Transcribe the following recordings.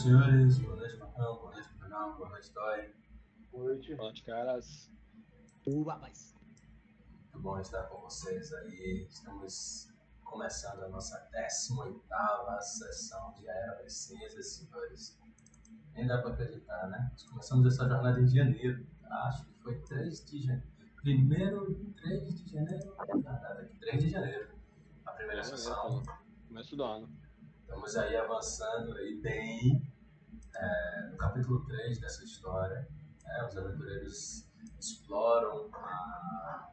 noite, senhores. Boa noite, Marcão. Boa noite, Brunão. Boa noite, Toy. Boa noite. Boa noite, caras. Uba, mas. Muito bom estar com vocês aí. Estamos começando a nossa 18 sessão de Era Cinzas, senhores. Nem dá para acreditar, né? Nós começamos essa jornada em janeiro. Acho que foi 3 de janeiro. Primeiro 3 de janeiro. Nada, 3 de janeiro. A primeira sessão. Começo do ano. Estamos aí avançando aí bem é, no capítulo 3 dessa história. É, os aventureiros exploram a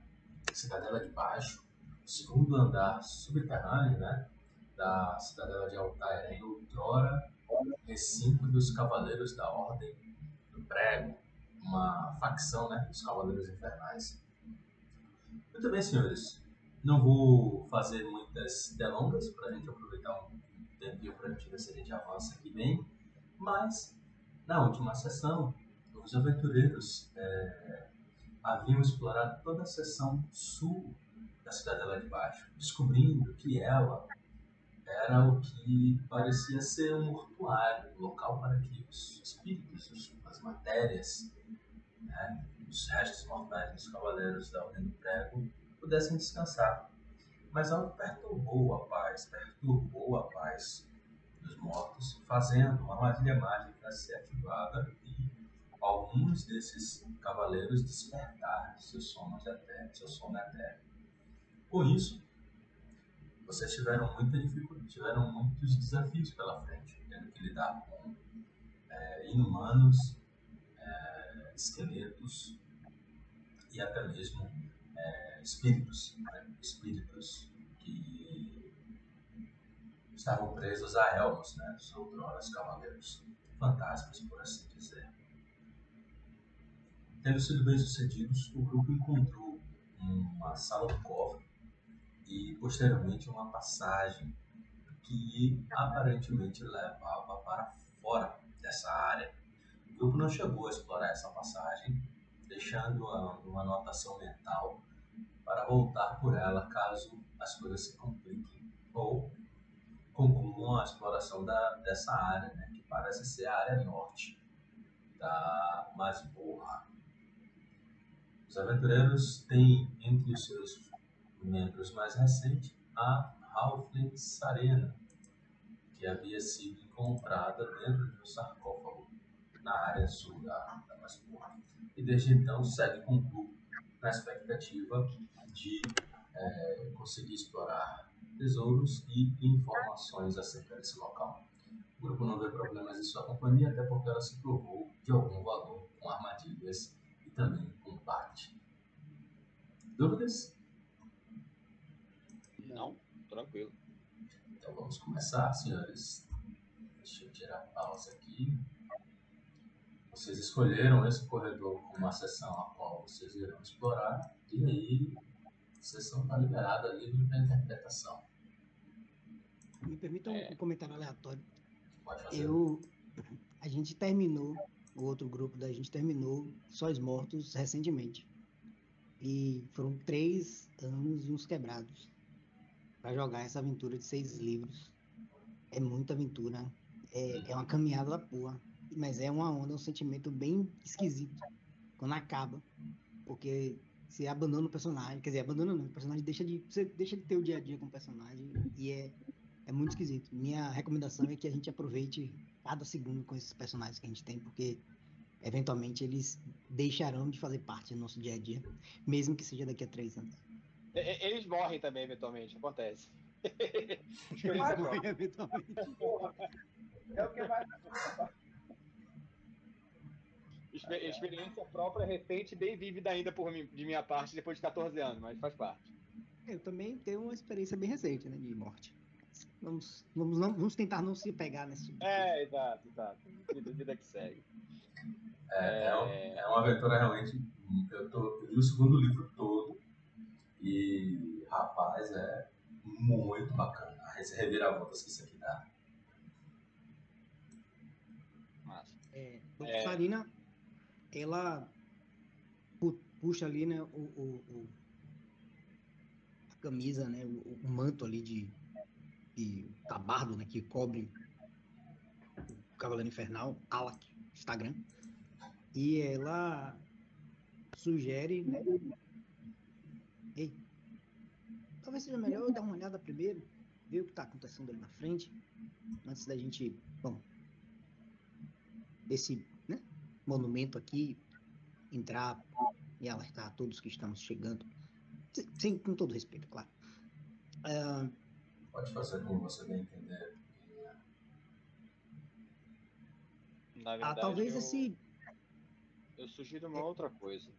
Cidadela de Baixo, o segundo andar subterrâneo né, da Cidadela de Altair, em outrora recinto dos Cavaleiros da Ordem do Prego, uma facção né, dos Cavaleiros Infernais. Muito bem, senhores. Não vou fazer muitas delongas para a gente aproveitar um tempinho para a gente ver se a gente avança aqui bem. Mas, na última sessão, os aventureiros é, haviam explorado toda a seção sul da Cidadela de Baixo, descobrindo que ela era o que parecia ser um mortuário, um local para que os espíritos, as matérias, né, os restos mortais dos cavaleiros da Ordem do Prego pudessem descansar. Mas algo perturbou a paz, perturbou a paz mortos, fazendo uma armadilha mágica ser ativada e alguns desses cavaleiros despertar seus sonos eternos, seu sono eterno. Com isso, vocês tiveram muita dificuldade, tiveram muitos desafios pela frente, tendo que lidar com é, inumanos, é, esqueletos e até mesmo é, espíritos, né? espíritos estavam presos a elmos, né? outroras cavaleiros fantasmas, por assim dizer. Tendo sido bem sucedidos, o grupo encontrou uma sala do cofre e posteriormente uma passagem que aparentemente levava para fora dessa área. O grupo não chegou a explorar essa passagem, deixando uma anotação mental para voltar por ela caso as coisas se compliquem ou concluam a exploração da, dessa área, né, que parece ser a área norte da masmorra. Os aventureiros têm entre os seus membros mais recentes a Halfling Sarena, que havia sido encontrada dentro de um sarcófago na área sul da, da masmorra. E desde então segue com o grupo na expectativa de é, conseguir explorar tesouros e informações acerca desse local. O grupo não vê problemas em sua companhia, até porque ela se provou de algum valor com armadilhas e também combate. Dúvidas? Não, tranquilo. Então vamos começar, senhores. Deixa eu tirar a pausa aqui. Vocês escolheram esse corredor como uma sessão a qual vocês irão explorar, e aí a sessão está liberada, livre para interpretação. Me permitam É. um comentário aleatório. Pode fazer. Eu. A gente terminou, o outro grupo da gente terminou Sóis Mortos recentemente. E foram três anos e uns quebrados para jogar essa aventura de seis livros. É muita aventura. É, é uma caminhada da porra. Mas é uma onda, um sentimento bem esquisito quando acaba. Porque você abandona o personagem. Quer dizer, abandona não. O personagem deixa de. Você deixa de ter o dia a dia com o personagem. E é, é muito esquisito. Minha recomendação é que a gente aproveite cada segundo com esses personagens que a gente tem, porque eventualmente eles deixarão de fazer parte do nosso dia a dia, mesmo que seja daqui a três anos. Eles morrem também, eventualmente, acontece. Experiência Mas- própria. Eventualmente. Porra. É o que vai. Exper- Experiência própria, recente, bem vívida ainda por mim, de minha parte, depois de 14 anos, mas faz parte. Eu também tenho uma experiência bem recente, né, de morte. Vamos, vamos, não, vamos tentar não se pegar nesse tipo. É, exato, exato. Vida, vida que segue. É, é, um- É. uma aventura realmente. Eu, tô, eu li o segundo livro todo e, rapaz, é muito bacana. As reviravoltas que isso aqui dá. Massa. É, É. Sarina, ela pu- puxa ali, né, o, o- o- a camisa, né, o, o manto ali de, de tabardo, né, que cobre o Cavaleiro Infernal, Alak, Instagram, e ela sugere, né, ei, talvez seja melhor eu dar uma olhada primeiro, ver o que está acontecendo ali na frente, antes da gente, bom, esse né, monumento aqui entrar e alertar a todos que estamos chegando, sem, com todo respeito, claro. Ah, Pode fazer como você bem entender. Na ah, verdade, talvez eu, esse, eu sugiro uma outra coisa.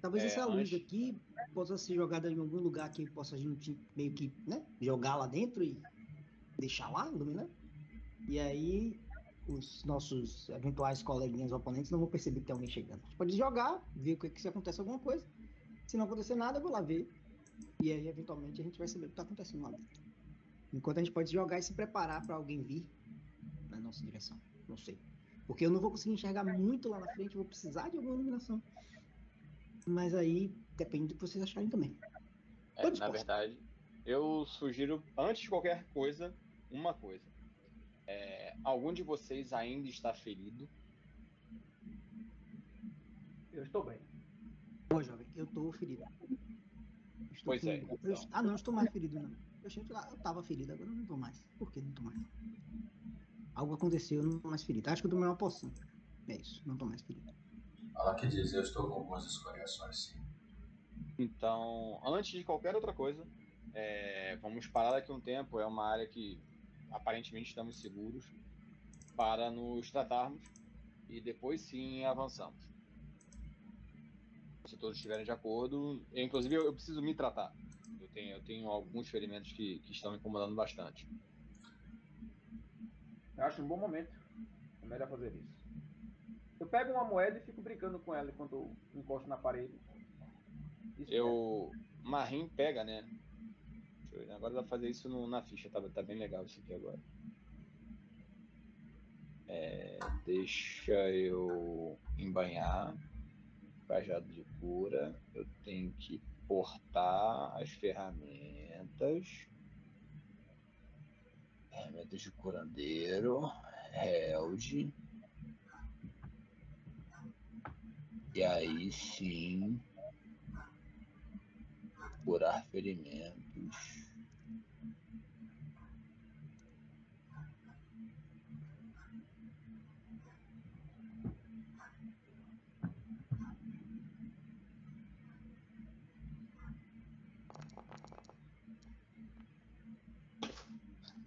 talvez é, essa luz antes- aqui possa ser jogada em algum lugar que possa a gente meio que, né, jogar lá dentro e deixar lá iluminando. E aí os nossos eventuais coleguinhas oponentes não vão perceber que tem alguém chegando. A gente pode jogar, ver o que, que se acontece alguma coisa. Se não acontecer nada, eu vou lá ver. E aí, eventualmente, a gente vai saber o que está acontecendo lá dentro. Enquanto a gente pode jogar e se preparar para alguém vir na nossa direção. Não sei. Porque eu não vou conseguir enxergar muito lá na frente, vou precisar de alguma iluminação. Mas aí depende do que vocês acharem também. É, na verdade, eu sugiro, antes de qualquer coisa, uma coisa. É, algum de vocês ainda está ferido? Eu estou bem. Pô, jovem, eu tô ferido. Estou Pois é, então. eu- ah, não, estou mais ferido, não. Eu, achei que eu tava ferido, agora eu não tô mais. Por que não tô mais? Algo aconteceu, eu não tô mais ferido. Acho que eu tomei uma poção. É isso, não tô mais ferido. Ela que diz, eu estou com algumas escoriações, sim. Então, antes de qualquer outra coisa, é, vamos parar daqui um tempo. É uma área que aparentemente estamos seguros para nos tratarmos e depois sim avançamos. Se todos estiverem de acordo, eu, inclusive eu, eu preciso me tratar. Eu tenho, eu tenho alguns ferimentos que, que estão me incomodando bastante. Eu acho um bom momento. É melhor fazer isso. Eu pego uma moeda e fico brincando com ela enquanto eu encosto na parede. Isso Eu. Marim pega, né? Agora dá pra fazer isso no- na ficha, tá, tá bem legal isso aqui agora. É, deixa eu embanhar. Cajado de cura. Eu tenho que portar as ferramentas. Ferramentas de curandeiro. Held. E aí sim curar ferimentos.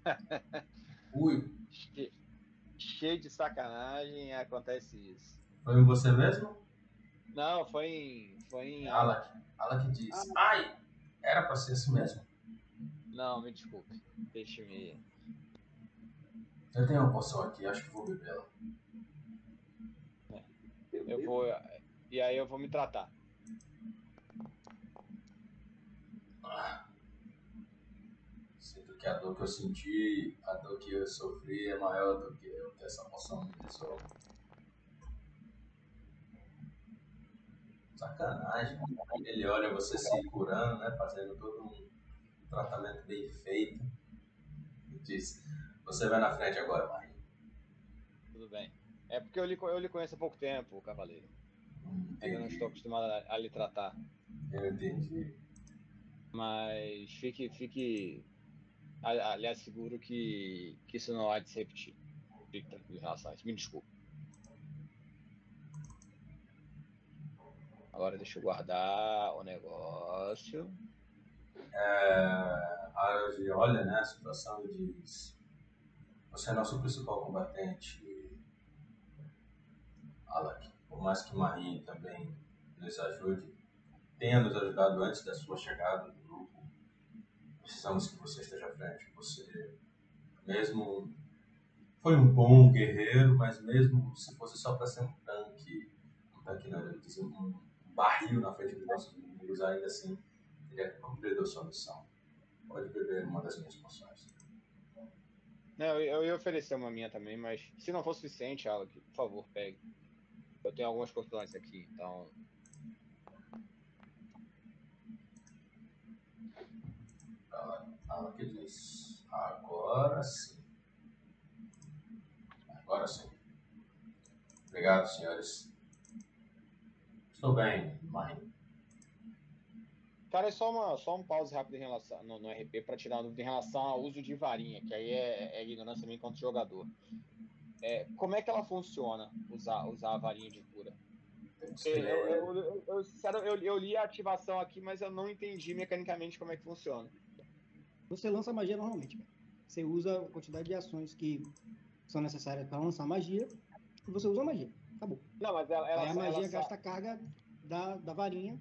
Ui, Che- Cheio de sacanagem acontece isso. foi em você mesmo? Não, foi em. Foi em. Alak. Alak diz, ai, era pra ser assim mesmo? Não, me desculpe. Deixe-me. Eu tenho uma poção aqui, acho que vou bebê-la. Eu Deus. vou. E aí eu vou me tratar. Sinto que a dor que eu senti, a dor que eu sofri é maior do que que essa poção me resolve. Sacanagem. Ele olha você se curando, né? Fazendo todo um tratamento bem feito. E diz, você vai na frente agora, Marinho. Tudo bem. É porque eu lhe, eu lhe conheço há pouco tempo, cavaleiro. Hum, Ainda não estou acostumado a, a lhe tratar. Eu entendi. Mas fique. fique aliás, seguro que, que isso não há de se repetir. Fique tranquilo em relação a isso. Me desculpe. Agora deixa eu guardar o negócio. É, a Argy olha né, a situação e diz: Você é nosso principal combatente, Alak. Por mais que Marie também nos ajude, tenha nos ajudado antes da sua chegada precisamos que você esteja à frente. Você, mesmo. Foi um bom guerreiro, mas mesmo se fosse só para ser um tanque, um tanque dizia, um barril na frente dos nossos inimigos, ainda assim cumprido a sua missão. Pode beber uma das minhas poções. Não, eu, ia oferecer uma minha também, mas se não for suficiente, Alec, por favor, pegue. Eu tenho algumas questões aqui, então. Ela, ela que diz. Agora sim. Agora sim. Obrigado, senhores. Estou bem, mãe. Cara, é só, uma, só um pause rápido em relação, no, no RP para tirar uma dúvida em relação ao uso de varinha, que aí é, é ignorância minha enquanto jogador. É, como é que ela funciona, usar, usar a varinha de cura? Que Eu, eu, eu, eu- eu li a ativação aqui, mas eu não entendi mecanicamente como é que funciona. Você lança magia normalmente. cara. Você usa a quantidade de ações que são necessárias para lançar magia. E você usa a magia. Acabou. Não, mas ela, ela, Aí a magia ela só- gasta a carga da, da varinha.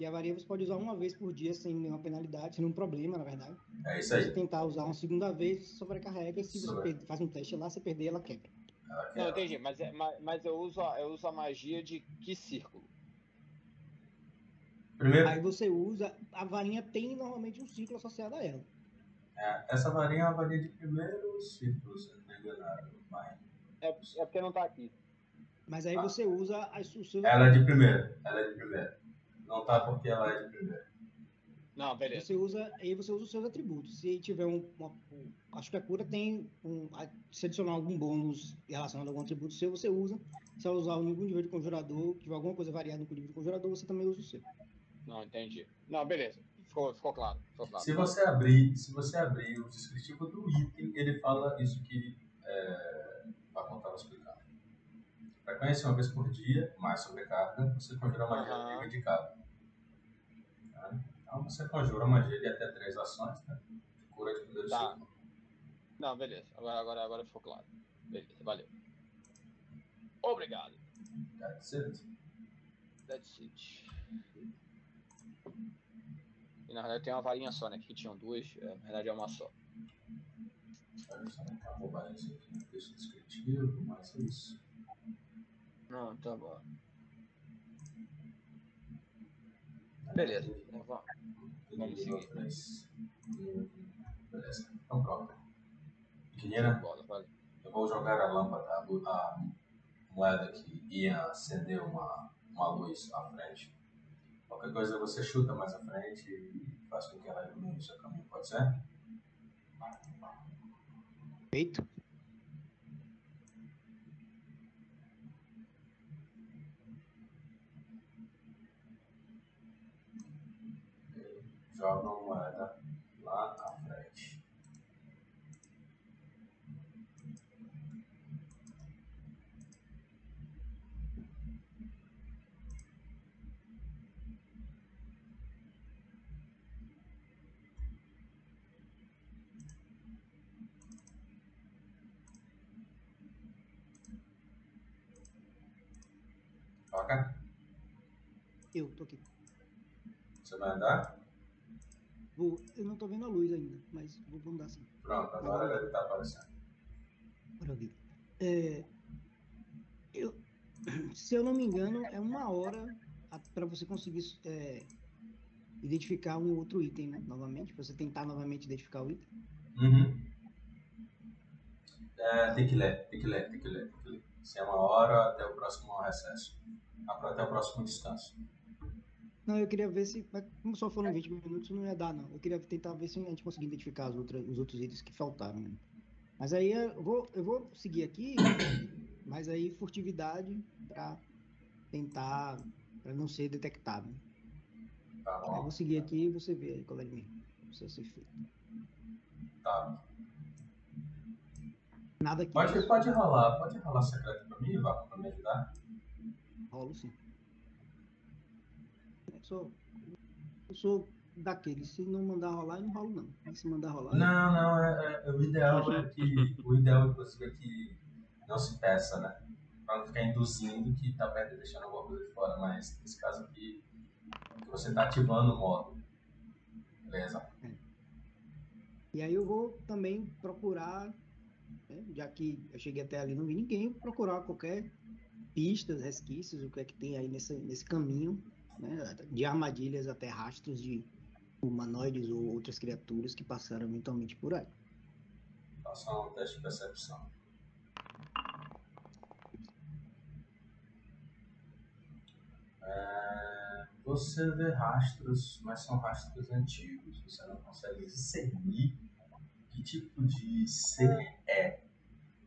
E a varinha você pode usar uma vez por dia sem nenhuma penalidade, sem nenhum problema, na verdade. É isso Se você aí. tentar usar uma segunda vez, sobrecarrega. E se você Sobre- faz um teste lá, você perder, ela quebra. Não, entendi, mas, é- mas, mas eu, uso a, eu uso a magia de que círculo? Primeiro, Aí você usa. A varinha tem normalmente um ciclo associado a ela. é, essa varinha é uma varinha de primeiro círculo, se eu não enganado. mãe. É, é porque não tá aqui. Mas aí Ah. você usa as, os seus. Ela é de primeiro. Ela é de primeiro. Não tá porque ela é de primeiro. Não, beleza. Você usa, aí você usa os seus atributos. Se tiver um, uma- um- acho que a cura tem um, a- se adicionar algum bônus relacionado a algum atributo seu, você usa. Se ela usar algum nível de conjurador, tiver alguma coisa variada no nível de conjurador, você também usa o seu. Não, entendi. Não, beleza. Ficou, ficou claro. Ficou claro. Se você abrir, se você abrir o descritivo do item, ele fala isso que é, a Conta estava explicando. Frequência uma vez por dia, mais sobrecarga, você conjura magia Aham. nível indicado. Tá? Então você conjura magia de até três ações, né? De cura de primeiro Tá. ciclo. Não, beleza. Agora, agora, agora ficou claro. Beleza, valeu. Obrigado. That's it. That's it. E na verdade tem uma varinha só, né? Que tinham duas, é, na verdade é uma só. Tá aqui. né? Deixa o descritivo, mas é isso. Não, tá bom. Beleza. Então, vamos. Vamos seguir. Beleza. Então pronto. Pequenina, Bola, valeu. Eu vou jogar a lâmpada, a moeda que ia acender uma, uma luz à frente. Qualquer coisa você chuta mais à frente e faz com que ela ilumine o seu caminho, pode ser? Feito? Joga a moeda lá à frente. Toca. Eu tô aqui. Você vai andar? Vou, eu não tô vendo a luz ainda, mas vou, vamos dar sim. Pronto, agora deve estar aparecendo. Maravilha. É, eu, se eu não me engano, é uma hora para você conseguir é, identificar um outro item, né? Novamente, pra você tentar novamente identificar o item. Uhum. É, tem que ler, tem que ler, tem que ler, tem que ler. Se é uma hora até o próximo recesso. Até o próximo descanso. Não, eu queria ver se. Como só foram 20 minutos, não ia dar, não. Eu queria tentar ver se a gente conseguia identificar as outras, os outros itens que faltaram. né? Mas aí eu vou, eu vou seguir aqui, mas aí furtividade pra tentar. pra não ser detectado. Tá Aí eu bom? vou seguir aqui e você vê aí qual é mesmo. Precisa ser feito. Tá. Nada aqui. Pode, pode rolar, pode rolar secreto pra mim, Vaco, pra me ajudar? Rolo sim. Eu sou, eu sou daqueles. Se não mandar rolar, eu não rolo não. Mas se mandar rolar. Não, não, é, é- o ideal é que. O ideal, inclusive, é que não se peça, né? Pra não ficar induzindo que tá perto deixando alguma coisa de fora. Mas nesse caso aqui, que você tá ativando o modo. Beleza? E aí eu vou também procurar, né, já que eu cheguei até ali não vi ninguém, procurar qualquer pistas, resquícios, o que é que tem aí nesse, nesse caminho, né, de armadilhas até rastros de humanoides ou outras criaturas que passaram eventualmente por aí. Faça um teste de percepção. É, você vê rastros, mas são rastros antigos. Você não consegue discernir que tipo de ser é,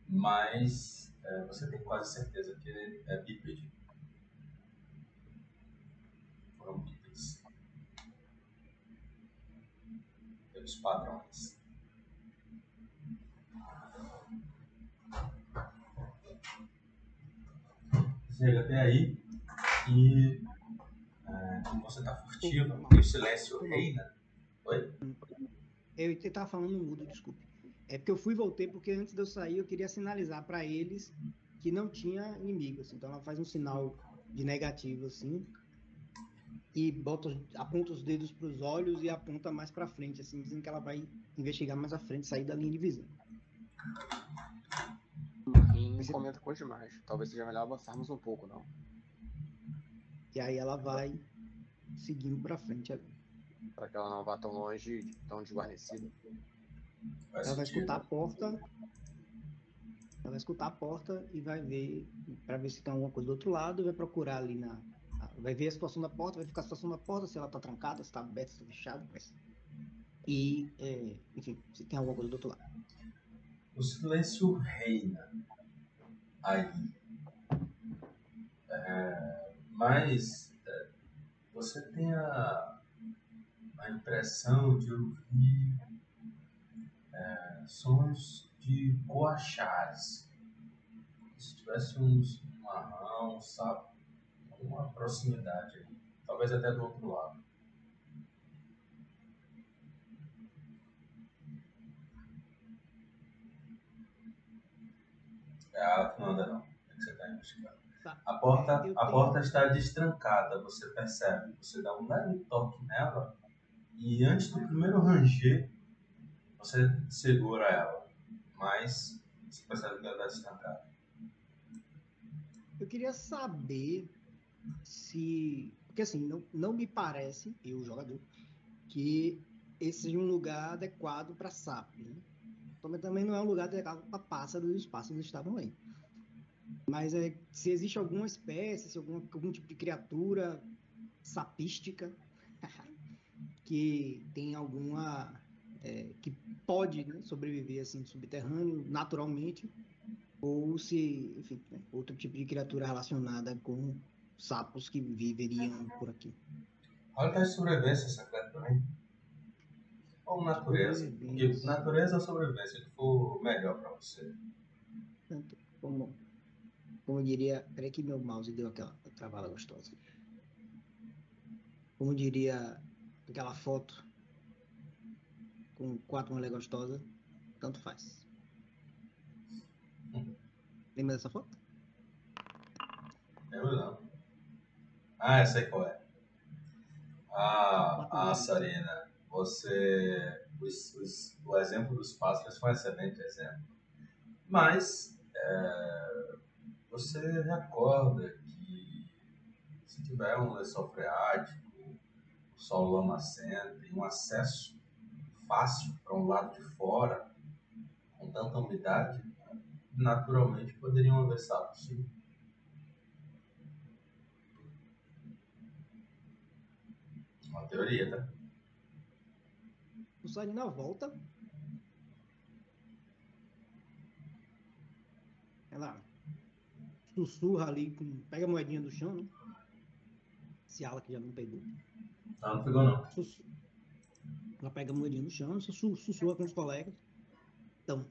mas é, você tem quase certeza que ele é bípede. Foram bípedes. Pelos padrões. Chega até aí e é, como você está furtivo e o silêncio reina. Oi? Eu estava falando no mudo, desculpe. É porque eu fui e voltei, porque antes de eu sair eu queria sinalizar para eles que não tinha inimigo. Assim. Então ela faz um sinal de negativo assim e bota, aponta os dedos para os olhos e aponta mais para frente, assim, dizendo que ela vai investigar mais à frente, sair da linha de visão. Rim comenta com demais. Talvez seja melhor avançarmos um pouco, não? E aí ela vai seguindo para frente ali. Para que ela não vá tão longe, tão desguarnecida. Ela vai escutar a porta. Ela vai escutar a porta e vai ver para ver se tem alguma coisa do outro lado, vai procurar ali na vai ver a situação da porta, vai ficar a situação da porta, se ela tá trancada, se tá aberta, se tá fechada, mas... e é, enfim, se tem alguma coisa do outro lado. O silêncio reina aí. É, mas é, você tem a, a impressão de ouvir é, sons de coachares. Se tivesse uns marrão, sapo, uma proximidade ali. Talvez até do outro lado. É ela que manda não. É que você está investigando. Tá. A porta, Eu a tenho- porta está destrancada, você percebe. Você dá um leve toque nela e antes do primeiro ranger, você segura ela. Mas você percebe que ela está destrancada. Eu queria saber se. Porque assim, não, não me parece, eu, jogador, que esse seja um lugar adequado para sapo. Né? Também, também não é um lugar adequado para pássaros os pássaros estavam aí. Mas é, se existe alguma espécie, se algum, algum tipo de criatura sapística que tem alguma. É, que pode né, sobreviver assim subterrâneo naturalmente ou se, enfim, né, outro tipo de criatura relacionada com sapos que viveriam por aqui. Olha que sobrevivência secreta também. Ou natureza. Porque natureza ou sobrevivência, que for melhor pra você. Tanto como, como diria, peraí que meu mouse deu aquela travada gostosa. Como diria aquela foto com quatro mulheres gostosas, tanto faz. Lembra dessa foto? Lembro não. Ah, eu sei qual é. Ah, ah Sarina, você. Os, os, o exemplo dos pássaros foi um excelente exemplo. Mas é, você recorda que se tiver um lençol freático, o sol lamacento e um acesso fácil para um lado de fora, com tanta umidade, naturalmente poderiam haver sapos sim. Uma teoria, tá? O Sarina volta. Ela sussurra ali, com, pega a moedinha do chão, né? Se ela que já não pegou. Ela não pegou não. Sussu- Ela pega a moedinha no chão, sussu- sussurra com os colegas. Então,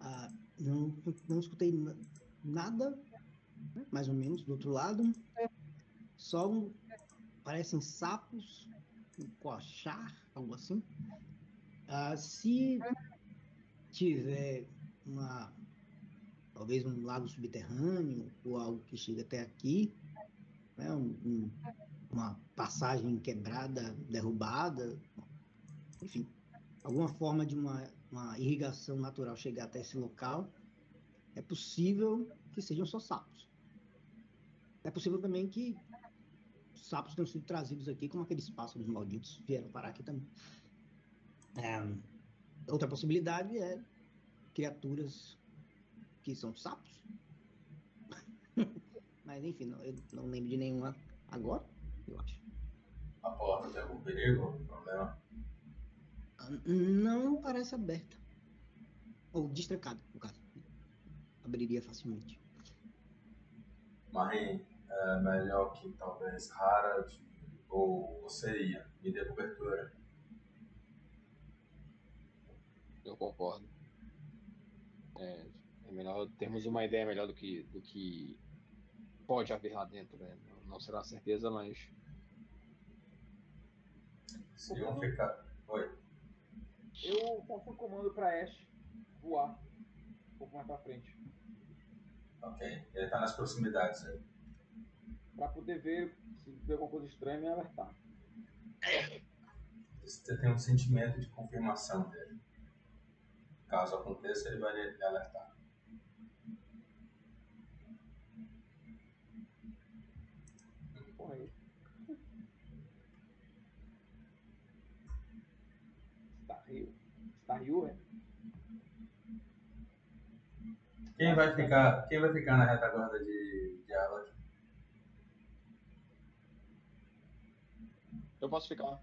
ah, não, não escutei na- nada, mais ou menos, do outro lado. Só um, parecem sapos, um coachar, algo assim. Ah, se tiver uma, talvez um lago subterrâneo ou algo que chega até aqui, né, um- um- uma passagem quebrada, derrubada, enfim, alguma forma de uma, uma irrigação natural chegar até esse local, é possível que sejam só sapos. É possível também que sapos tenham sido trazidos aqui, como aqueles pássaros malditos vieram parar aqui também. É, outra possibilidade é criaturas que são sapos. Mas enfim, não, eu não lembro de nenhuma agora, eu acho. A porta tem algum perigo, algum problema? Não parece aberta. Ou destrancada, no caso. Abriria facilmente. Marim, é melhor que talvez Harald ou você ia. Me dê cobertura. Eu concordo. É, é melhor termos uma ideia melhor do que, do que pode haver lá dentro. Né? Não será certeza, mas Se iam ficar. Oi. Eu faço um comando pra Ash voar um pouco mais pra frente. Ok. Ele tá nas proximidades aí. Pra poder ver se vê alguma coisa estranha e me alertar. Você tem um sentimento de confirmação dele. Caso aconteça, ele vai lhe alertar. Porra aí. Starrio. Starrio, é? Quem vai ficar, quem vai ficar na retaguarda de, de Alak? eu posso ficar.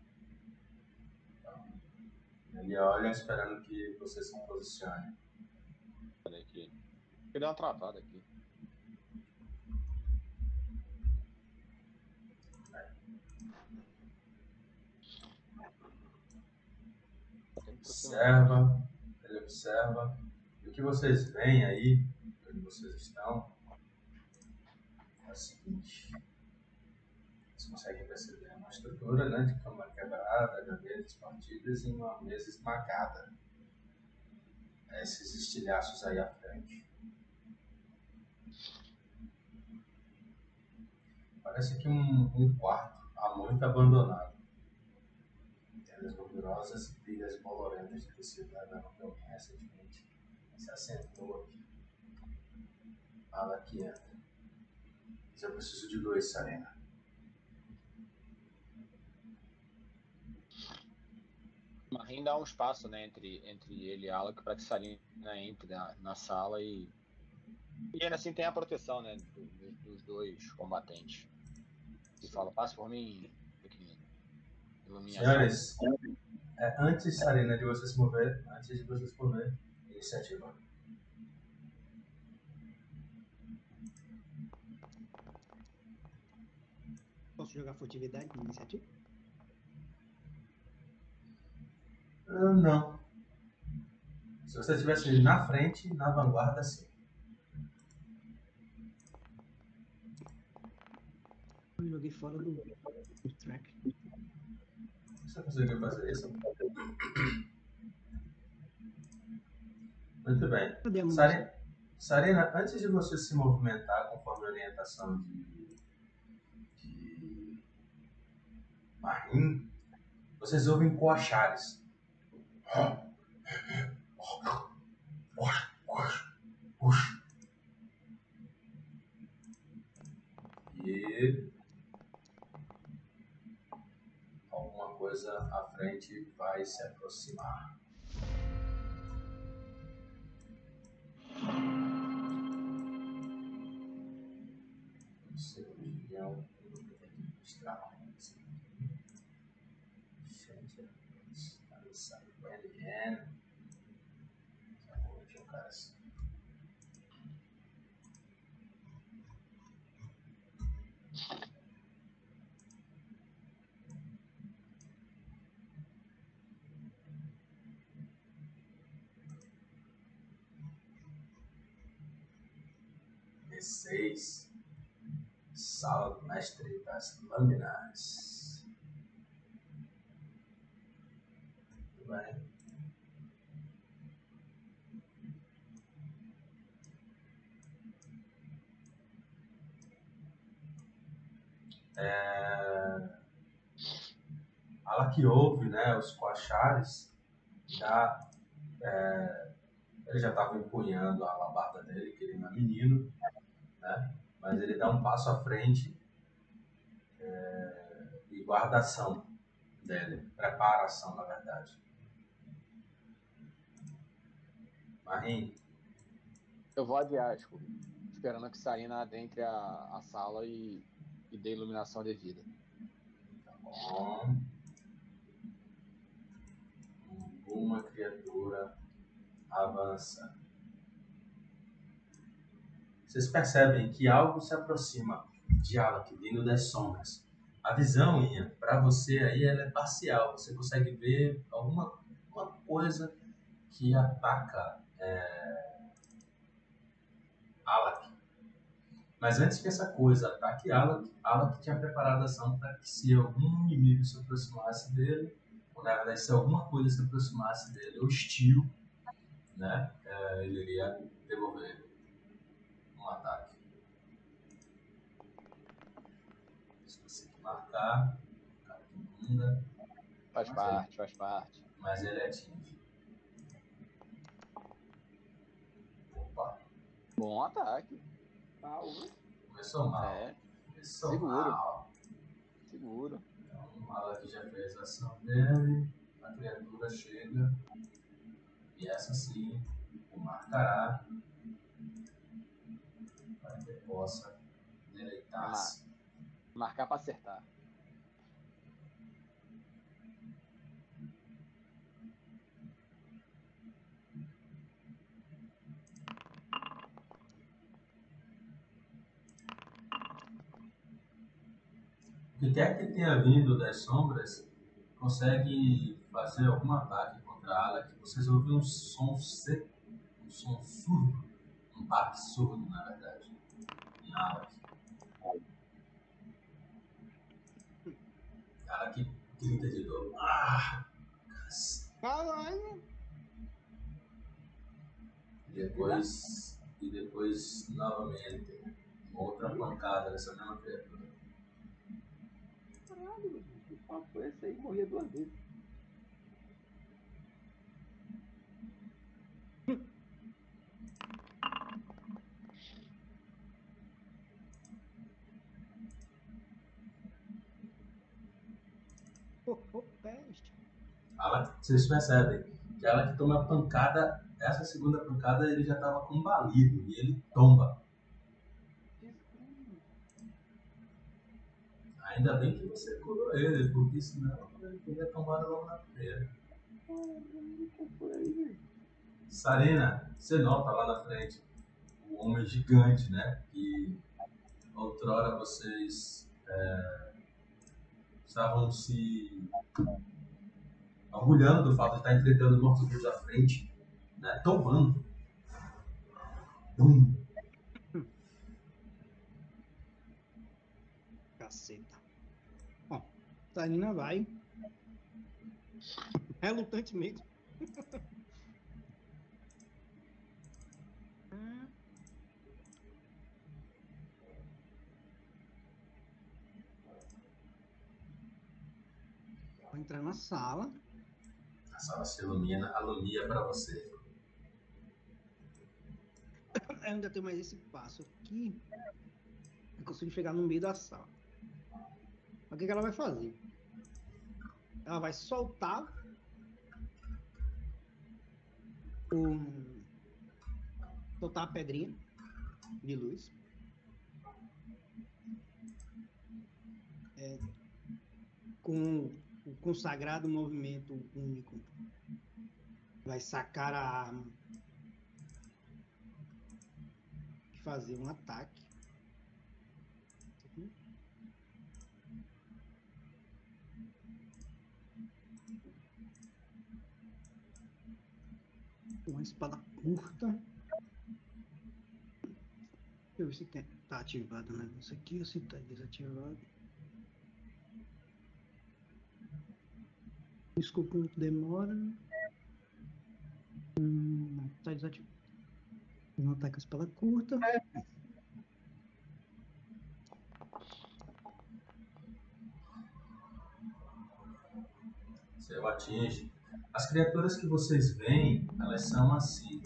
Ele olha esperando que você se posicione. Peraí que. Eu dei uma travada aqui. Tá tendo proximidade. Observa, ele observa. E o que vocês veem aí, onde vocês estão, é o seguinte. Vocês conseguem perceber uma estrutura né, de cama quebrada, gavetas partidas e uma mesa esmagada. Esses estilhaços aí à frente. Parece que um, um quarto há muito abandonado. Telhas gordurosas e pilhas bolorentas de tecido levando que alguém recentemente se assentou aqui. Fala aqui entra. Mas eu preciso de dois, Sarena. Marim dá um espaço né, entre, entre ele e Alec para que Sarina entre na, na sala e. E ainda assim tem a proteção né, do- do- dos dois combatentes. E fala, passa por mim, pequenino. Ilumina Senhores, é, antes, Sarena, de você se mover, antes de você se mover, iniciativa. Posso jogar furtividade na iniciativa? Ah, não. Se você estivesse na frente, na vanguarda, sim. Eu joguei fora do, do track. Você conseguiu fazer isso? Muito bem. Sarina, Sarina, antes de você se movimentar conforme a orientação de, de Marim, vocês ouvem coachares. E alguma coisa à frente vai se aproximar. Segundinho, eu vou ter que mostrar uma coisa aqui. Gente, está me sabendo. Só vou ver um cara assim. D6 Sala do Mestre das Lâminas. Bem. É... Ela que ouve né, os coachares, já, é, ele já estava empunhando a alabarda dele, que ele não é menino, né? mas ele dá um passo à frente é, e guarda a ação dele, prepara a ação, na verdade. Marim, Eu vou adiar, tipo, esperando que Sarina adentre a, a sala e, e dê iluminação devida. bom. Uma criatura avança. Vocês percebem que algo se aproxima de Alak, vindo das sombras. A visão, Ian, para você aí, ela é parcial. Você consegue ver alguma uma coisa que ataca é, Alak. Mas antes que essa coisa ataque Alak, Alak tinha preparado a ação para que se algum inimigo se aproximasse dele, ou na verdade se alguma coisa se aproximasse dele, hostil, né, é, ele iria devolver um ataque. Se cara que bunda, Faz parte, faz parte. mas ele atinge. Opa, Bom ataque. Tá, começou mal. É, Começou seguro. mal. seguro. Então, o Malak já fez a ação dele, a criatura chega, e essa sim o marcará para que possa deleitar-se. Marcar pra acertar. O que quer que tenha vindo das sombras consegue fazer algum ataque contra a ala que vocês ouvem um som seco, um som surdo, um baque surdo, na verdade, em Alak. Alak grita de dor. Ah! Caralho! E depois, e depois novamente, outra pancada dessa mesma criatura. Caralho, que papo foi esse aí? Morria duas vezes. Ela, vocês percebem que ela que toma a pancada, essa segunda pancada ele já estava combalido e ele tomba. Desculpa. Ainda bem que você curou ele, porque senão ele teria tombado logo na velho? Sarena, você nota lá na frente o homem gigante, né? Que outrora vocês é, estavam se orgulhando do fato de estar enfrentando os mortos à frente, né? Tombando. Tum. Caceta. Ó, Sarina vai. Relutantemente. Hum. Vou entrar na sala. A sala se ilumina, alumia para você. Eu ainda tenho mais esse passo aqui. Eu consigo chegar no meio da sala. O que, que ela vai fazer? Ela vai soltar o. soltar a pedrinha de luz. É, com o consagrado movimento único. Vai sacar a arma fazer um ataque. Uma espada curta. Deixa eu ver se tem, tá ativado o negócio aqui ou se tá desativado. Desculpa muito demora. Hum, não, tá desativado. Um ataque com espada curta. Você o atinge. As criaturas que vocês veem, elas são assim.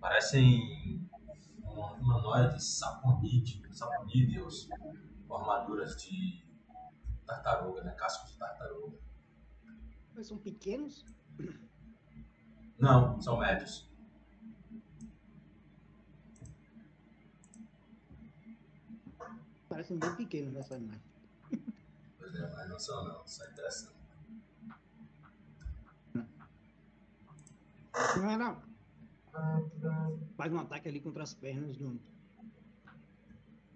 Parecem um humanoide humanoides saponídeos, saponídeos com armaduras de tartaruga, né? Casco de tartaruga. Mas são pequenos? Não, são médios. Parecem bem pequenos nessa imagem. Pois é, mas não são não, são interessantes. Não era. Faz um ataque ali contra as pernas do,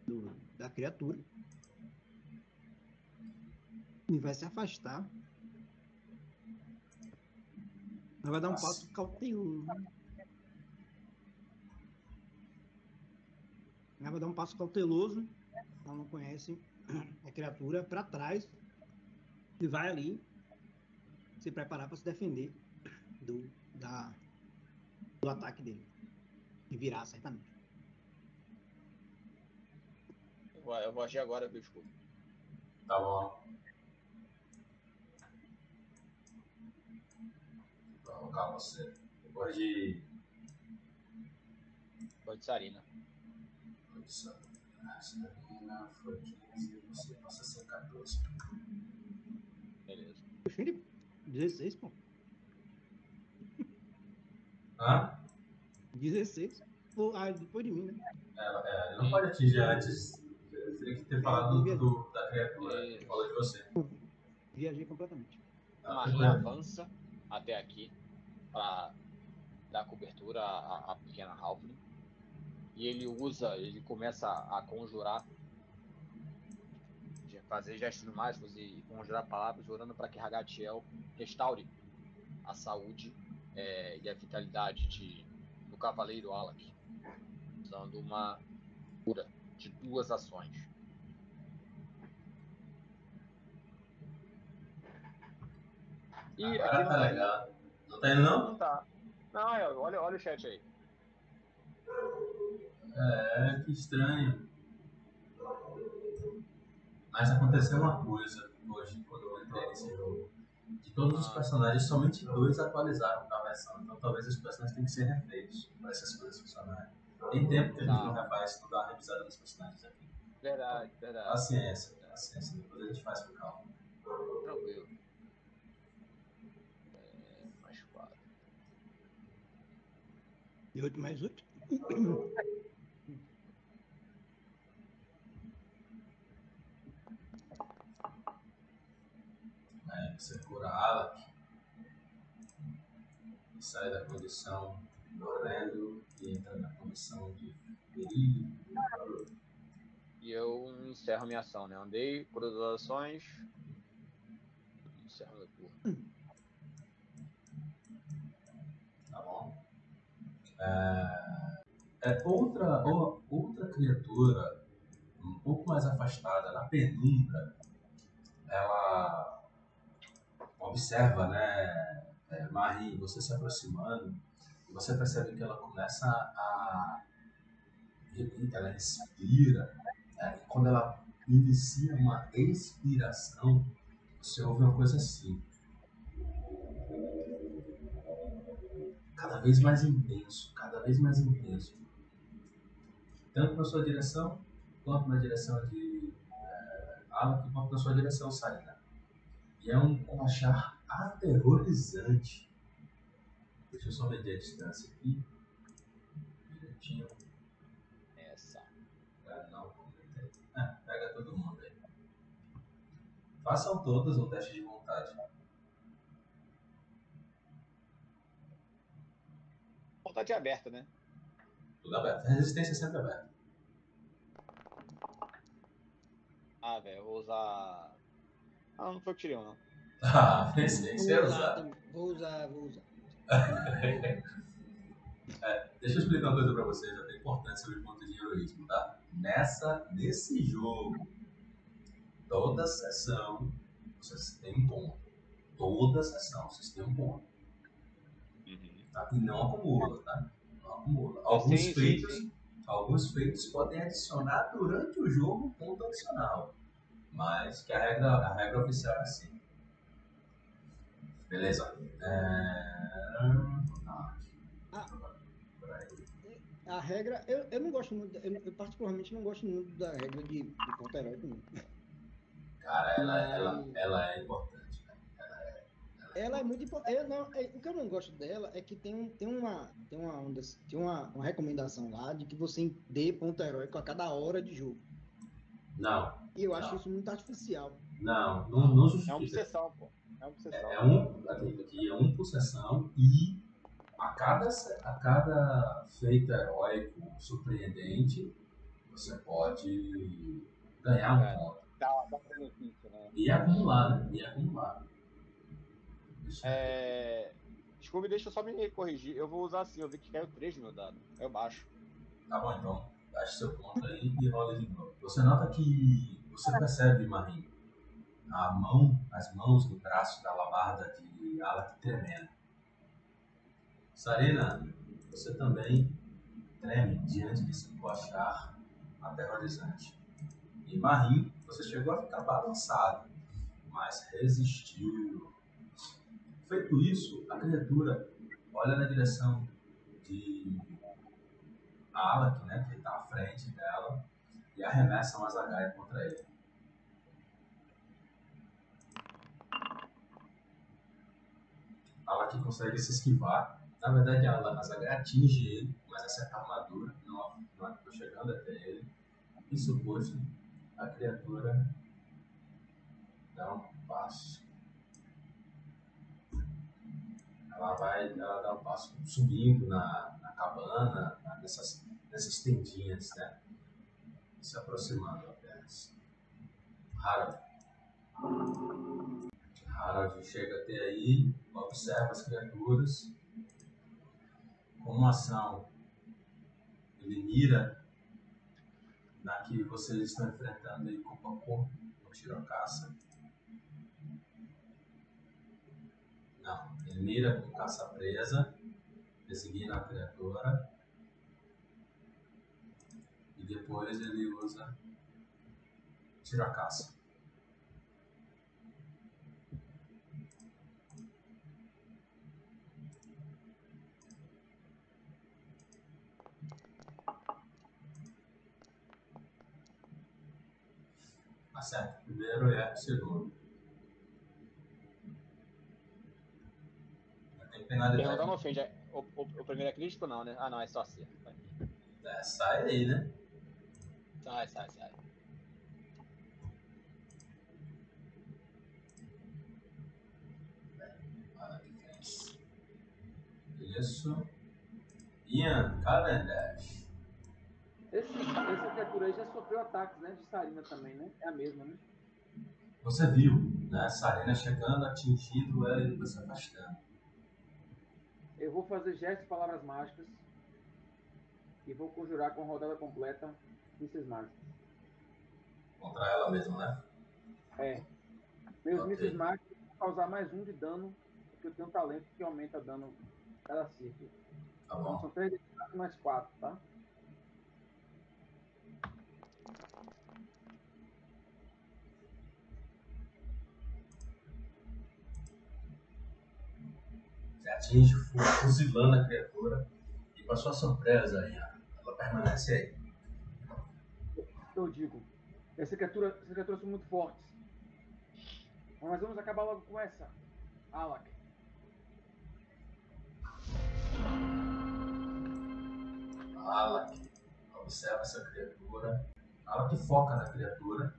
do- da criatura. E vai se afastar. Ela vai dar um Nossa. passo cauteloso. Ela vai dar um passo cauteloso. Ela não conhece a criatura para trás. E vai ali se preparar para se defender do, da, do ataque dele. E virar certamente. Eu vou, eu vou agir agora com o escudo. Tá bom. Vou colocar você. Depois de. Vou de Sarina. Isso. Sarina foi 15, você passa a ser 14. Beleza. Felipe, 16, pô. Hã? 16. Pô, ah, depois de mim, né? Ela, é, ele não pode atingir antes. Eu teria que ter falado do, do- da criatura. Ele falou de você. Viajei completamente. Tá, foi Marinho bem. avança até aqui para dar cobertura à, à pequena Halfling. E ele usa, ele começa a conjurar, fazer gestos mágicos e conjurar palavras, orando para que Hagatiel restaure a saúde eh, e a vitalidade de, do Cavaleiro Alak, usando uma cura de duas ações. E aqui Agora não tá tá legal. Não tá indo não? Não tá. Não, olha, olha o chat aí. É, que estranho. Mas aconteceu uma coisa hoje, quando eu entrei nesse jogo. De todos os personagens, somente dois atualizaram a versão. Então talvez os personagens tenham que ser refeitos para essas coisas funcionarem. Tem tempo que a gente não refaz, dá uma revisada nos personagens aqui. Verdade, verdade. Paciência, paciência. Depois a gente faz com calma. Tranquilo. É, mais quatro. E 8 mais 8. Você cura Alak. E sai da condição horrendo e entra na condição de perigo. E eu encerro minha ação, né? Andei, cura das ações. Encerro meu turno. Tá bom? É, é outra, outra criatura um pouco mais afastada, na penumbra, ela observa, né, é, Marie, você se aproximando, você percebe que ela começa a. Ela respira, né, e quando ela inicia uma expiração, você ouve uma coisa assim. cada vez mais intenso, cada vez mais intenso. Tanto na sua direção, quanto na direção de é, Alak, quanto na sua direção, Sarina. E é um coachar aterrorizante. Deixa eu só medir a distância aqui. Direitinho. Essa. Ah, não. Ah, pega todo mundo aí. Façam todas um teste de vontade. Vontade aberta, né? Tudo aberto. Resistência é sempre aberta. Ah, velho, eu vou usar. Ah, não foi o que tirei, não. Ah, pensei que você ia usar, vou usar, vou usar. É, deixa eu explicar uma coisa pra vocês, até importante sobre ponto de heroísmo, tá? Nessa, nesse jogo, toda sessão vocês têm um ponto. Toda sessão vocês têm um ponto. Uhum. Tá? E não acumula, tá? Não acumula. Alguns Sim, sim, feitos, sim. alguns feitos podem adicionar durante o jogo um ponto adicional. Mas que a regra, a regra oficial é assim. Beleza. É... Ah, Ah. A regra, eu, eu não gosto muito, eu, eu particularmente não gosto muito da regra de, de ponto heróico, não. Cara, ela, ela, ela é importante. né? Ela é muito importante. o que eu não gosto dela é que tem, um- tem uma tem uma onda, tem uma, uma recomendação lá de que você dê ponto heróico a cada hora de jogo. Não, E eu acho Não. isso muito artificial. não, não, não É uma justifica. obsessão, pô. É uma obsessão. É um, aqui, é um por sessão e a cada, a cada feito heróico surpreendente, você pode ganhar um É. ponto. Dá, dá benefício, né? E acumular, né? E acumular. Deixa. É... Scooby, deixa eu só me corrigir. Eu vou usar assim, eu vi que caiu 3 no meu dado. Eu baixo. Tá bom, então. Ache seu ponto aí e rola de novo. Você nota que você percebe, Marinho, a mão, as mãos no braço da alabarda de Alak tremendo. Sarina, você também treme diante desse achar aterrorizante. E Marim, você chegou a ficar balançado, mas resistiu. Feito isso, a criatura olha na direção de Alak, né, que está à frente dela, e arremessa uma zagaia contra ele. Alak consegue se esquivar. Na verdade, a, zagaia atinge ele, mas acerta a armadura, não, acabou chegando até ele. Isso posto, a criatura dá um passo. Ela vai, ela dá um passo subindo na, na cabana, na- nessas, nessas tendinhas, né? Se aproximando apenas. Harald. Harald chega até aí, observa as criaturas. Com uma ação, ele mira na que vocês estão enfrentando aí corpo a corpo, tiro a caça. Não, ele mira com caça presa, perseguindo a criatura. E depois ele usa tiro a caça. Acerta o primeiro erra o segundo. Não tem penalidade. Perguntar não ofende. é- O, o, o primeiro é crítico, não, né? Ah, não, é só acerto. Vai. É, sai aí, né? Sai, sai, sai. Isso. Ian Cavendish. Esse, essa criatura aí já sofreu ataques, né? De Sarina também, né? É a mesma, né? Você viu, né? Sarena chegando, atingindo ela e depois se afastando. Eu vou fazer gestos e palavras mágicas. E vou conjurar com rodada completa mísseis mágicos. Contra ela mesma, né? É. Meus Ok. mísseis mágicos vão causar mais um de dano, porque eu tenho um talento que aumenta dano cada círculo. Tá Então são 3 de dano mais 4, tá? Você atinge, fu- fuzilando a criatura. E para sua surpresa, ela permanece aí. Eu digo. Essa criatura, essas criaturas são muito fortes. Mas vamos acabar logo com essa. Alak. Alak observa essa criatura. Alak foca na criatura,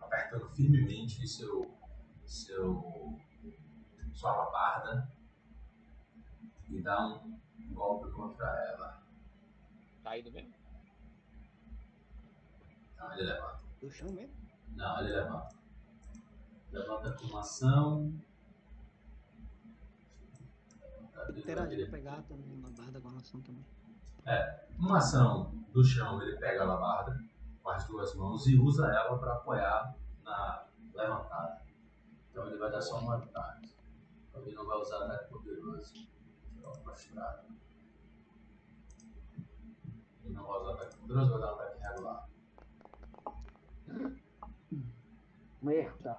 apertando firmemente seu, seu, sua alabarda e dá um golpe contra ela. Tá indo mesmo? Então ele levanta. Do chão mesmo? Não, ele levanta. Levanta com uma ação. Ele Interagir, querer- pegar também uma barra com a ação também. Uma ação do chão, ele pega a alabarda com as duas mãos e usa ela para apoiar na levantada. Então ele vai dar só um ataque. Então ele não vai usar ataque poderoso. Prostrado. Ele não vai usar ataque poderoso, vai dar um ataque regular. Merda.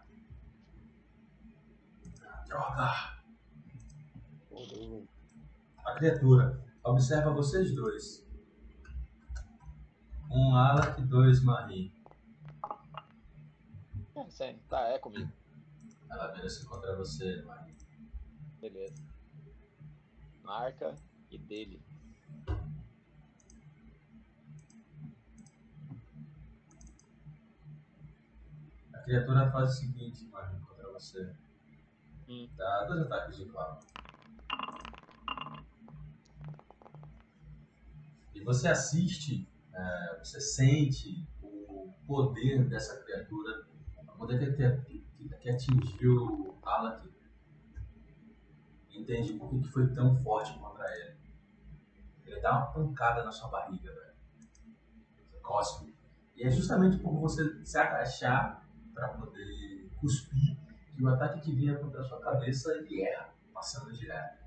Droga! A criatura observa vocês dois Um Alak, dois Marim. É, sim. Tá, é comigo. Ela vira-se contra você, Marim. Beleza. Marca e dele. Criatura faz o seguinte, Marim, contra você. Hum. Dá dois ataques de clava. E você assiste, é, você sente o poder dessa criatura, o poder que, que, que atingiu Alak. Entende por que que foi tão forte contra ele. Ele dá uma pancada na sua barriga, velho. Você cospe. E é justamente por você se agachar para poder cuspir que o ataque que vinha contra a sua cabeça ele erra, passando direto.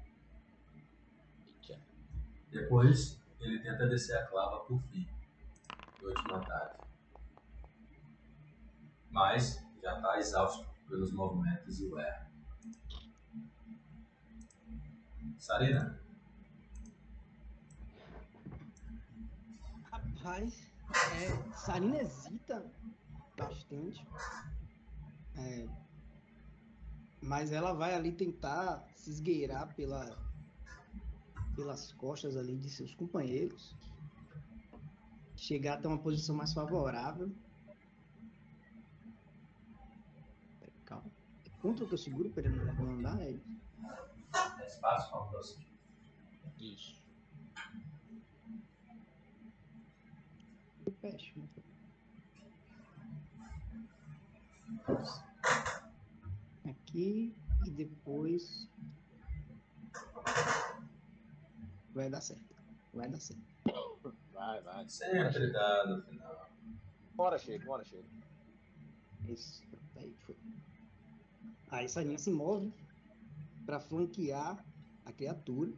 Depois ele tenta descer a clava por fim. E último ataque. Mas já está exausto pelos movimentos e o erra. Sarina, Rapaz, é, Sarina hesita bastante. É, mas ela vai ali tentar se esgueirar pela, pelas costas ali de seus companheiros. Chegar até uma posição mais favorável. Pera, Calma. É contra o que eu seguro para ele não andar? É isso? é espaço para o próximo. Isso. Aqui e depois. Vai dar certo. Vai dar certo. Vai, vai. Sempre dá no final. Bora, chega, bora, chega. Isso. Aí foi. Aí essa linha se move para flanquear a criatura.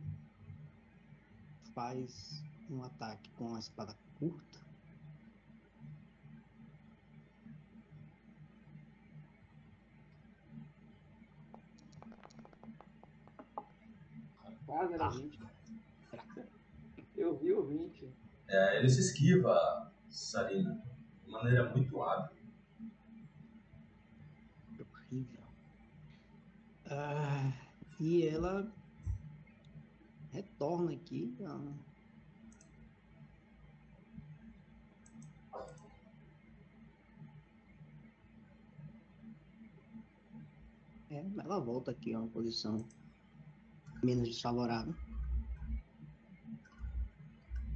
Faz um ataque com a espada curta. Quase era Ah. 20. Eu vi o 20. É, ele se esquiva, Sarina, de maneira muito hábil. Horrível. Ah, e ela retorna aqui. ah. É, ela volta aqui a uma posição menos desfavorável.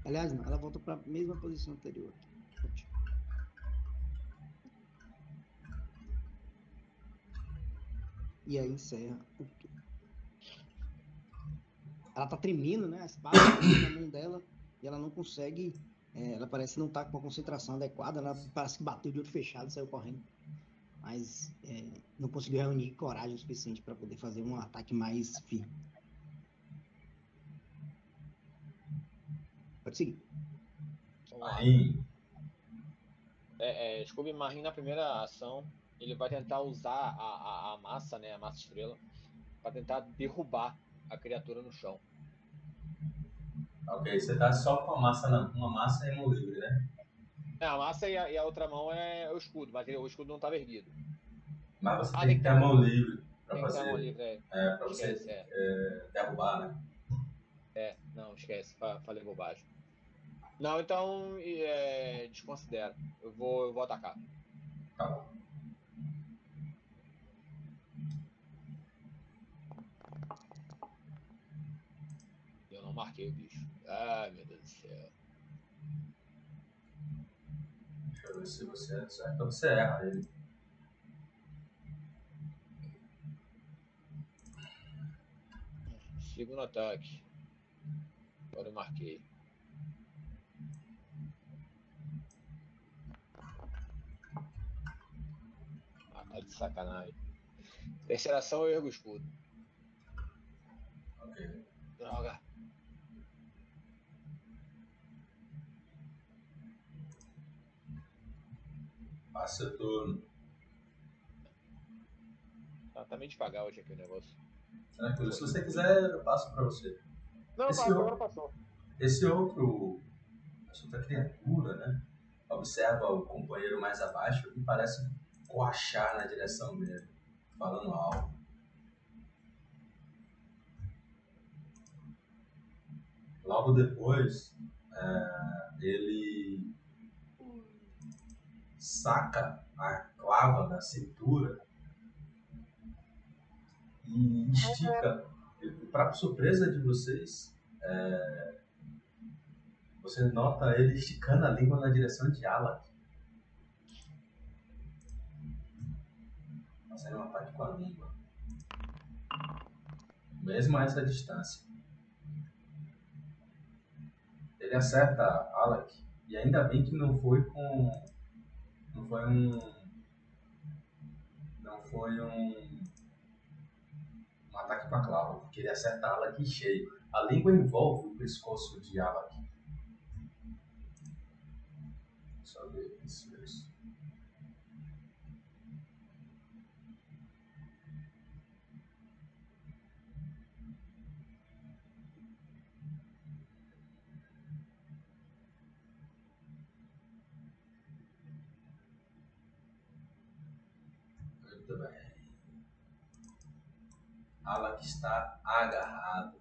Aliás, não, ela volta para a mesma posição anterior. E aí encerra o turno. Ela tá tremendo, né? A espada tá na mão dela e ela não consegue. é, ela parece não estar com a concentração adequada. Ela parece que bateu de olho fechado e saiu correndo. Mas é, não conseguiu reunir coragem o suficiente para poder fazer um ataque mais firme. Pode seguir. Marim, É, é, Scooby Marim na primeira ação, ele vai tentar usar a, a, a massa, né, a massa estrela, para tentar derrubar a criatura no chão. ok, você tá só com a massa na uma massa e mão livre, né? É, a massa e a, e a outra mão é o escudo, mas ele- o escudo não estava erguido. Mas você Ah, tem tem que ter a mão livre pra a mão fazer. livre, é, É, pra você esquece, é, é, derrubar, né? é, não, esquece, fa- falei bobagem. Não, então é, desconsidera. Eu vou, eu vou atacar. Tá bom. Eu não marquei o bicho. Ai, meu Deus do céu. Deixa eu ver se você acerta. Então você erra ele. Segundo ataque. Agora eu marquei. Ah, tá de sacanagem. Terceira ação eu ergo o escudo. Ok. Droga. Passa turno. Tá, tá meio devagar hoje aqui o negócio. Tranquilo. Se você quiser, eu passo pra você. Não, Esse outro- agora passou. Esse outro. Essa outra criatura, né? observa o companheiro mais abaixo e parece coachar na direção dele, falando algo. Logo depois, é, ele saca a clava da cintura e estica. Para surpresa de vocês, é, você nota ele esticando a língua na direção de Alak. Fazendo um ataque com a língua. Mesmo a essa distância. Ele acerta Alak. E ainda bem que não foi com. Não foi um. Não foi um. Um ataque com a clava. Porque ele acerta Alak cheio. A língua envolve o pescoço de Alak. Só ver isso, isso. Alak está agarrado.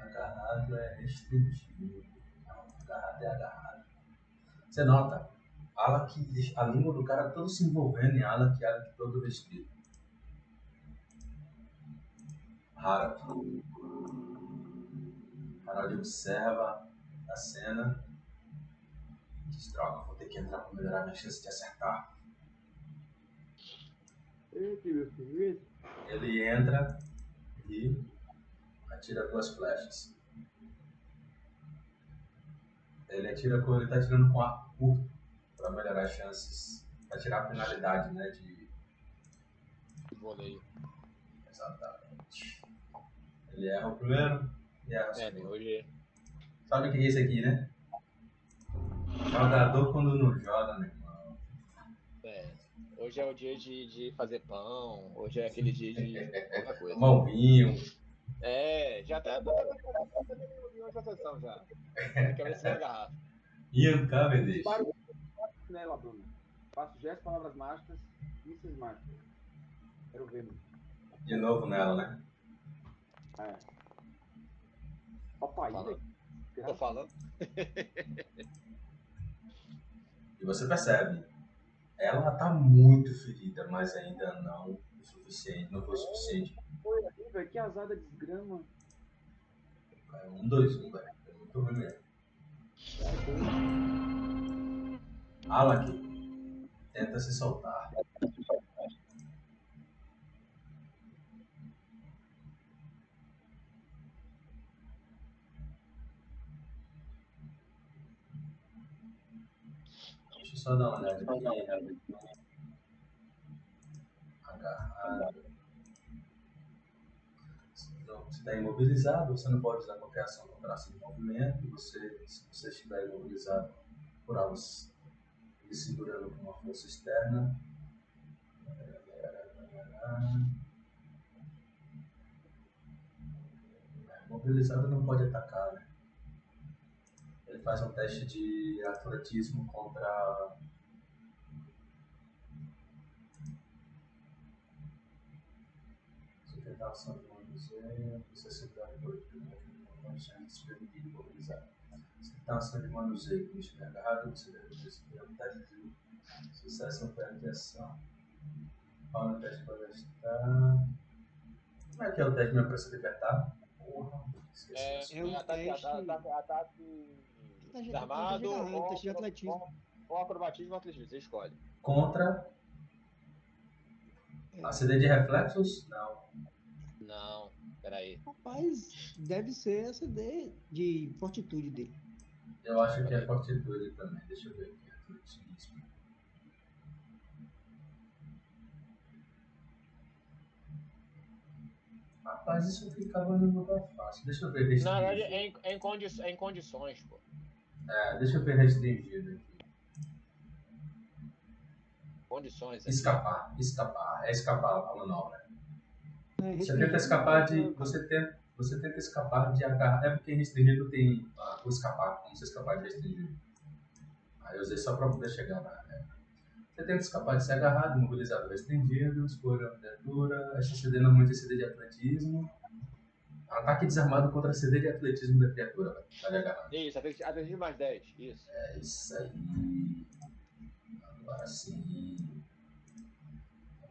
Agarrado é restritivo. Não, agarrado é agarrado. Você nota, Alak, a língua do cara todo se envolvendo em Alak, Alak todo vestido. Harald. Harald observa a cena diz, droga, vou ter que entrar para melhorar minha chance de acertar. Ele entra e atira duas flechas. Ele atira com ele tá atirando com arco curto para melhorar as chances, para tirar a penalidade, né, de Voleio. exatamente. Ele erra o primeiro e erra o É, segundo. hoje. Sabe o que é isso aqui, né? Jogador quando não joga, meu irmão. É, hoje é o dia de, de fazer pão, hoje é aquele dia de qualquer coisa. Tomar um vinho. É, já tá. tá, tá, tá, tá fazendo uma sessão já. Quer ver se vai agarrar. Ian Cavendish. Disparo nela, Bruno. Faço gestos, palavras mágicas, mísseis mágicas. Quero ver, mano. De novo nela, né? É. Opa, aí, Fala. velho. Tô falando. E você percebe. Ela tá muito ferida, mas ainda não o suficiente. Não foi o suficiente. Foi aí, velho. Que azar da desgrama. É um, dois, um, velho. É muito ruim mesmo. Alak tenta se soltar. Só dar uma olhada aqui. Agarrado. Então, você está imobilizado, você não pode usar qualquer ação com braço de movimento. Você, se você estiver imobilizado por algo lhe segurando com uma força externa. Mobilizado não pode atacar, né? Ele faz um teste de atletismo contra. Você tentar ação de manuseio, você se dá por condições permitir imobilizar. Se tentar ação de manuseio com estiver agarrado, você deve receber um teste de sucesso no teste de ação. Qual é o teste para gastar? Como é que é o teste mesmo para se libertar? Porra, esqueci É. É ataque, teste- ataque, ataque De- desarmado agarrado, ou, teste de atletismo. ou, ou acrobatismo ou atletismo, você escolhe. Contra É. a CD de reflexos? Não. Não, peraí. Rapaz, deve ser a CD de fortitude dele. Eu acho que é fortitude também. Deixa eu ver aqui. atletismo. Rapaz, isso ficava no lugar fácil. Deixa eu ver Na verdade, é em, é em, condi é em condições, pô. É, deixa eu ver restringido aqui. Condições. é. Escapar, escapar. É escapar a manobra. É, Você tenta escapar de. restringido. Você tenta, você tenta escapar de agarrar. É porque restringido tem ah, o escapar, como você escapar de restringido. Aí eu usei só pra poder chegar na. né? Você tenta escapar de ser agarrado, imobilizado restringido, escolha a criatura. Essa CD normalmente é CD de atletismo. Ataque desarmado contra a CD de atletismo da criatura, lhe agarrar. Isso, atinge mais 10. Isso. É isso aí. Agora sim.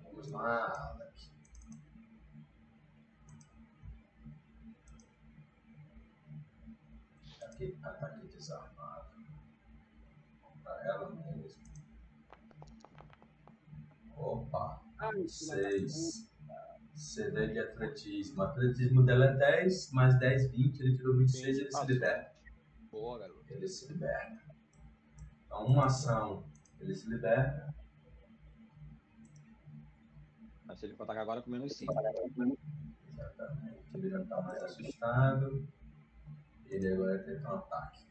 Vamos lá, Alec. Ataque, ataque desarmado. Pra ela mesmo. Opa, Ai, filha da 6. CD de atletismo. O atletismo dela é 10, mais 10, 20. Ele tirou 26 ele se liberta. Boa, garoto. ele se liberta. Então, uma ação, ele se liberta. Mas ele for atacar agora com menos 5. Exatamente. Ele já está mais assustado. Ele agora tenta um ataque.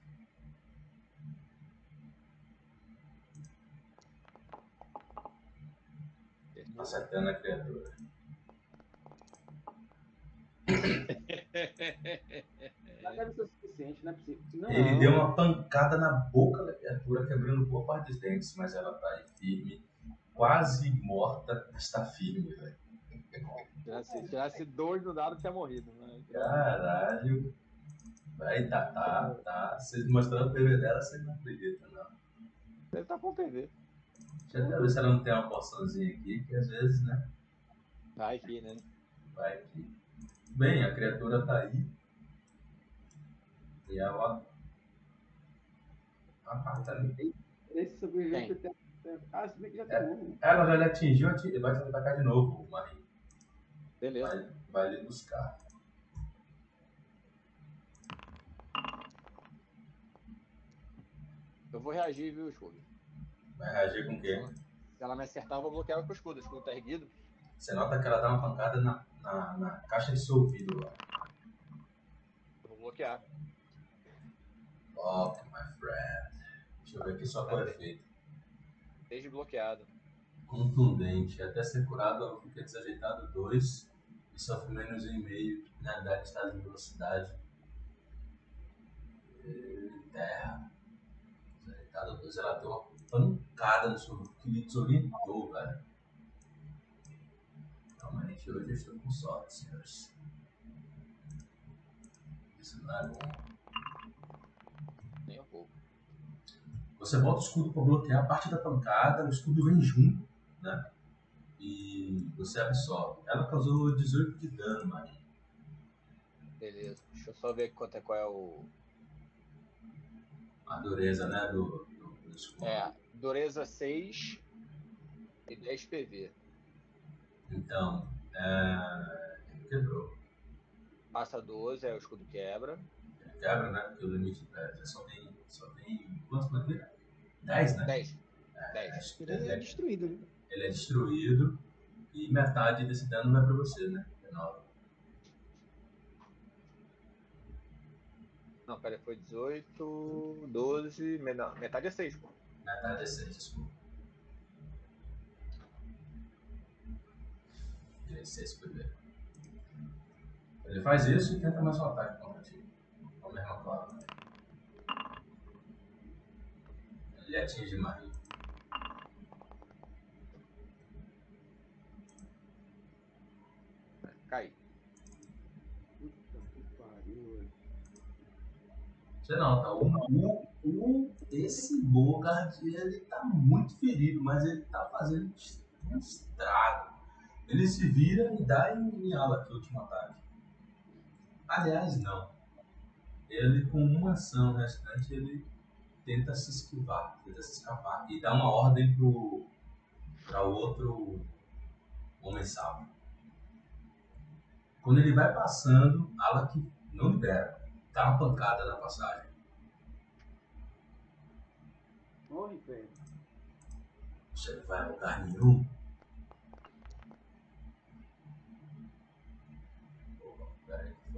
Acertando a criatura. Deve ser o suficiente, não é possível. Não, Ele deu uma pancada na boca da criatura, quebrando boa parte dos dentes, mas ela está aí firme, quase morta, está firme, velho. Se tivesse, se tivesse dois no dado, tinha morrido. Né? Caralho. Vai, tá, tá, tá. Vocês mostraram o PV dela, você não acredita, não. Ele tá com TV. Deixa eu até ver se ela não tem uma porçãozinha aqui, que às vezes, né? Vai aqui, né? Vai aqui. Bem, a criatura tá aí. E ela. Ah, tá ali. Esse sobrevivente tem. Ah, se bem que já É. tem um. Ela já lhe atingiu, ati- vai te atacar de novo, o Marinho. Beleza. Vai, vai lhe buscar. Eu vou reagir, viu, escudo? Vai reagir com o quê? Se ela me acertar, eu vou bloquear com o escudo. O escudo tá erguido. Você nota que ela dá uma pancada na, na, na caixa de seu ouvido lá. Eu vou bloquear. Fuck, my friend. Deixa eu ver aqui só qual é feito. Desbloqueado. Contundente. Até ser curado, ela fica desajeitado 2 e sofre menos 1,5. Na verdade, está em velocidade. E terra. Desajeitado 2. Ela deu uma pancada no seu que lhe desorientou, velho. Realmente, hoje eu estou com sorte, senhores. Isso não é bom. Nem um pouco. Você bota o escudo para bloquear a parte da pancada, o escudo vem junto, né? E você absorve. Ela causou 18 de dano, Marinho. Beleza. Deixa eu só ver quanto é, qual é o. A dureza, né? Do, do, do escudo. É, dureza 6 e 10 PV. Então, é... ele quebrou. Passa 12, aí o escudo quebra. Ele quebra, né? Porque o limite é, só tem. Só tem. Quantos mais vida? 10, né? 10. É, 10. Ele é destruído, né? ele é destruído e metade desse dano vai pra você, né? 9. Não, pera, foi 18, 12, mena- metade é 6, pô. Metade é 6, desculpa. Tirei 6 PV. Ele faz isso e tenta mais um ataque contra ti. Com a mesma clava. né? Ele atinge Marie. Cai. Puta que pariu. Você nota, o, o, o, esse Bogart, ele tá muito ferido, mas ele tá fazendo um estrago. Ele se vira e dá em, em ala aqui o último ataque. Aliás, não. Ele, com uma ação restante, ele tenta se esquivar, tenta se escapar e dá uma ordem pro para o outro homem sábio. Quando ele vai passando, Alak não libera, dá uma pancada na passagem. Morre, velho. Você não vai a lugar nenhum.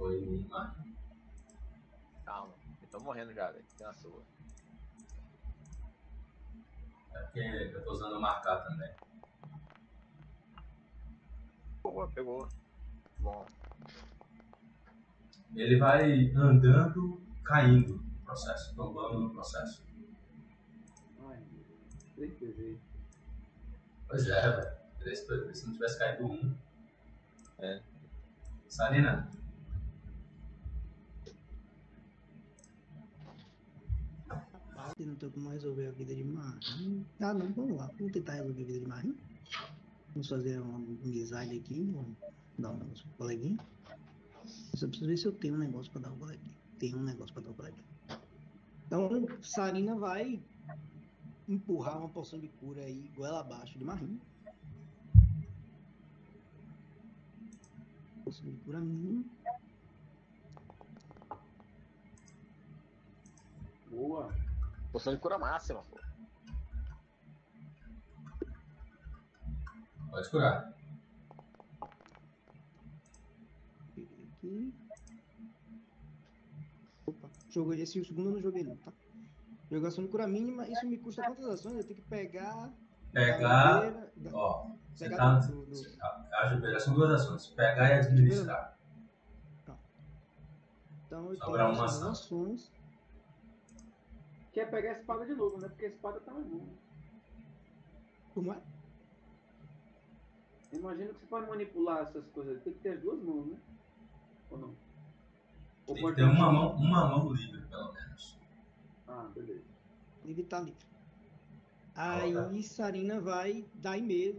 Foi uma. Calma. Eu tô morrendo já, velho. Tem a sua. É porque eu tô usando marcar também. Boa, pegou. Bom, Ele vai andando, caindo no processo, tombando no processo. Ai, meu Deus. 3 PV. Pois é, velho. 3 PV. Se não tivesse caído um. É. Sarina, Rapaz, eu não tô como resolver a vida de Marim. Ah, não, vamos lá. Vamos tentar resolver a vida de Marim. Vamos fazer uma amizade aqui. Vamos dar um negócio pro coleguinha. Só preciso ver se eu tenho um negócio pra dar pro coleguinha. Tenho um negócio pra dar pro coleguinha. Então, Sarina vai empurrar uma poção de cura aí, goela abaixo de Marim. Poção de cura mínima. Boa. Poção de cura máxima, pô. pode curar. Peguei aqui. Opa, joguei esse o segundo eu não joguei não, tá? Jogação de cura mínima, isso me custa quantas ações? Eu tenho que pegar. Pegar. a madeira, da- Ó, você pegar tá. do- do- A são duas ações: pegar e administrar. Então eu Sobra tenho uma ação. ações. Quer pegar a espada de novo, né? Porque a espada tá na mão. Como é? Imagino que você pode manipular essas coisas. Tem que ter as duas mãos, né? Ou não? Ou Tem que ter uma mão, uma mão livre, pelo menos. Ah, beleza. Livre tá livre. Aí Sarina vai dar em fazer.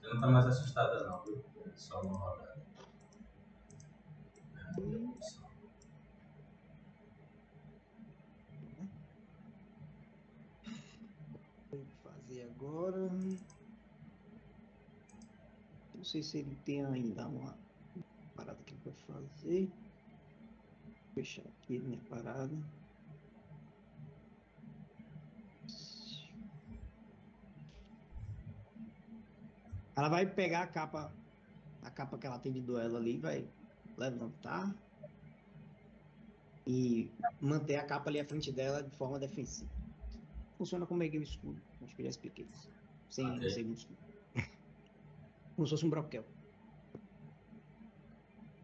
Você não tá mais assustada, não, viu? É só uma rodada. Hum. Vou fazer agora. Não sei se ele tem ainda uma parada que ele vai fazer. Vou fechar aqui minha parada. Ela vai pegar a capa, a capa que ela tem de duelo ali, vai levantar e manter a capa ali à frente dela de forma defensiva. Funciona como meio escudo, acho que eu já expliquei isso. Sem um escudo. Como se fosse um broquel.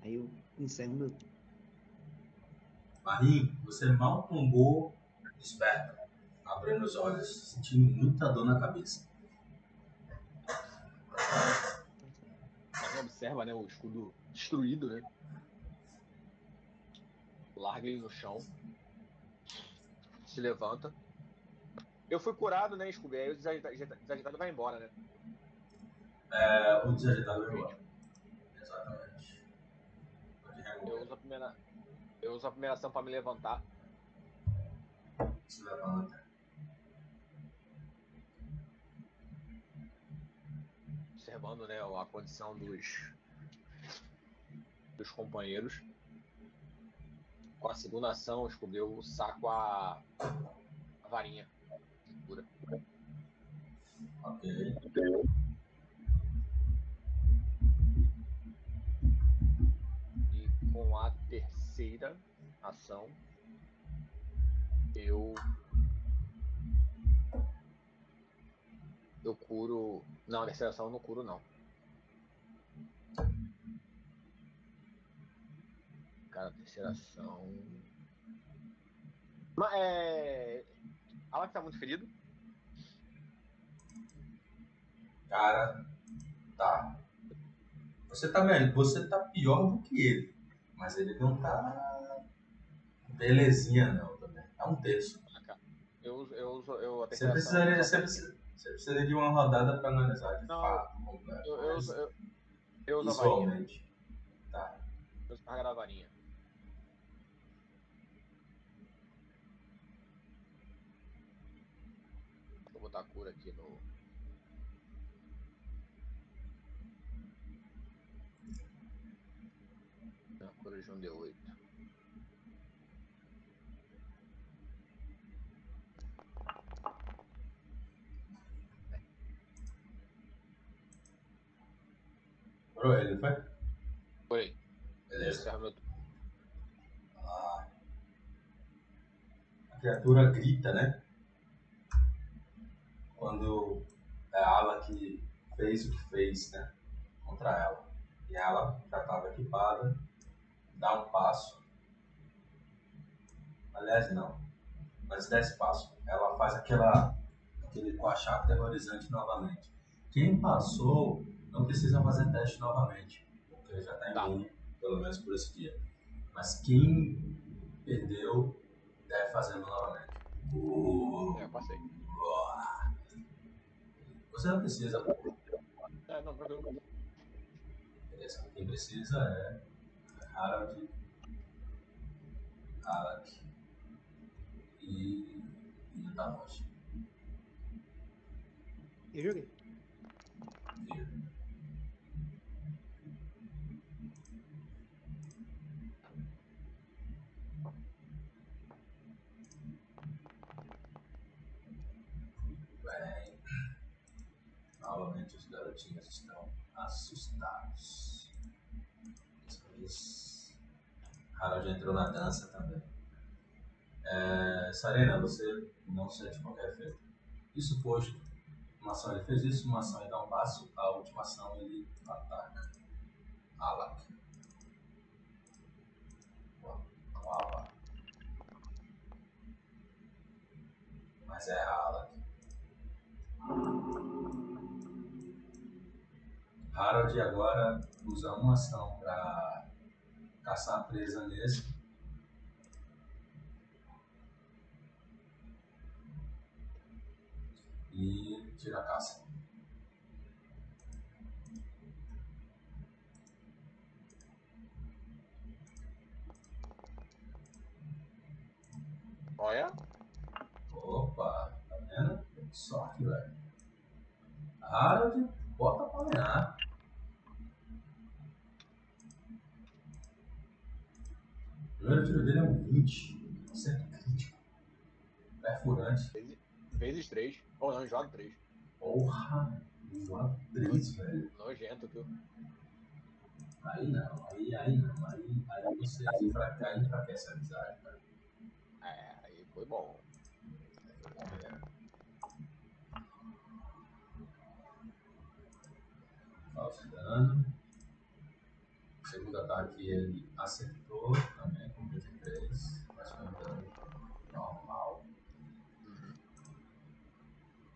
Aí eu encerro meu. Marim, você mal tombou, desperta. Abrindo os olhos, sentindo muita dor na cabeça. Mas observa, né, o escudo destruído, né? Larga ele no chão. Se levanta. Eu fui curado, né, Scooby? Aí o desajeitado, desajeitado vai embora, né? É, o desajeitado vai embora. Exatamente. Eu uso a primeira. Eu uso a primeira ação pra me levantar. Se levanta. observando né, a condição dos, dos companheiros. Com a segunda ação, Scooby, eu saco a, a varinha. E com a terceira ação, eu. Eu curo. Não, a terceira ação eu não curo, não. Cara, terceira ação. Mas é. Alex tá muito ferido? Cara, tá. Você tá melhor, você tá pior do que ele. Mas ele não tá belezinha não também. Tá um terço. Ah, Eu. Eu eu, a Você precisaria, você precisa, você precisaria de uma rodada pra analisar de Não, fato. Eu, eu, uso- eu, eu uso a varinha. Tá. Eu uso da varinha. Vou botar a cura aqui no. Cura de um D8. Pro ele, foi? Foi. Beleza. Ah. A criatura grita, né? quando é a ala que fez o que fez, né? Contra ela. E ela já estava equipada, dá um passo. Aliás, não. Mas dez passos. Ela faz aquela, aquele coachá aterrorizante novamente. Quem passou não precisa fazer teste novamente, porque já está Tá. imune, pelo menos por esse dia. Mas quem perdeu deve fazê-lo novamente. Uh, É, eu passei. uh. Você não precisa, É, não, tranquilo. beleza. Quem precisa é Harald, Alec e, e o Tanoshi. Eu joguei. Bem, novamente os garotinhos estão assustados. Dessa vez, Harold entrou na dança também. É, Sarena, você não sente qualquer efeito. Isso posto, uma ação ele fez isso, uma ação ele dá um passo, a última ação ele ataca. Alak. Uau. Mas é Alak. Harold agora usa uma ação para caçar presa nesse. E tira a caça. Olha. Opa, tá vendo? Sorte, velho. Harold, bota pra ganhar. O primeiro tiro dele é um 20. Acerto crítico. Perfurante. Vezes 3. Ou não, joga 3. Porra. Voa 3, velho. Nojento, tu. Aí não, aí, aí não. Aí, aí você enfraquece, aí enfraquece a amizade, cara. É, aí foi bom. Falso dano. Segundo ataque ele acertou também com 23. Mas foi um dano normal.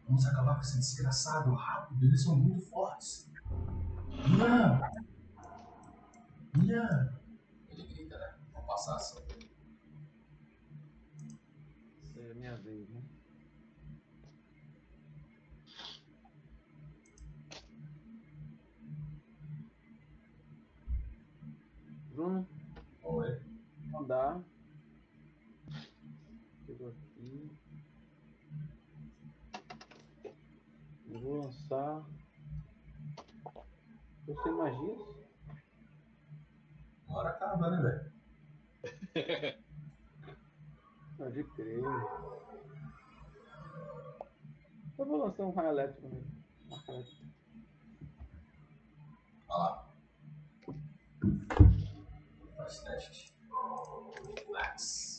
Vamos acabar com esse desgraçado rápido, eles são muito fortes. Ian! Ian! Ele grita, né? Vamos passar a ação dele. É minha vez, né? Bruno, Oi. mandar. Chegou aqui. Eu vou lançar. Eu sei magias? Uma hora acaba, né, velho? Pode crer. Eu vou lançar um raio elétrico nele. Olha lá. Faz teste. Flex.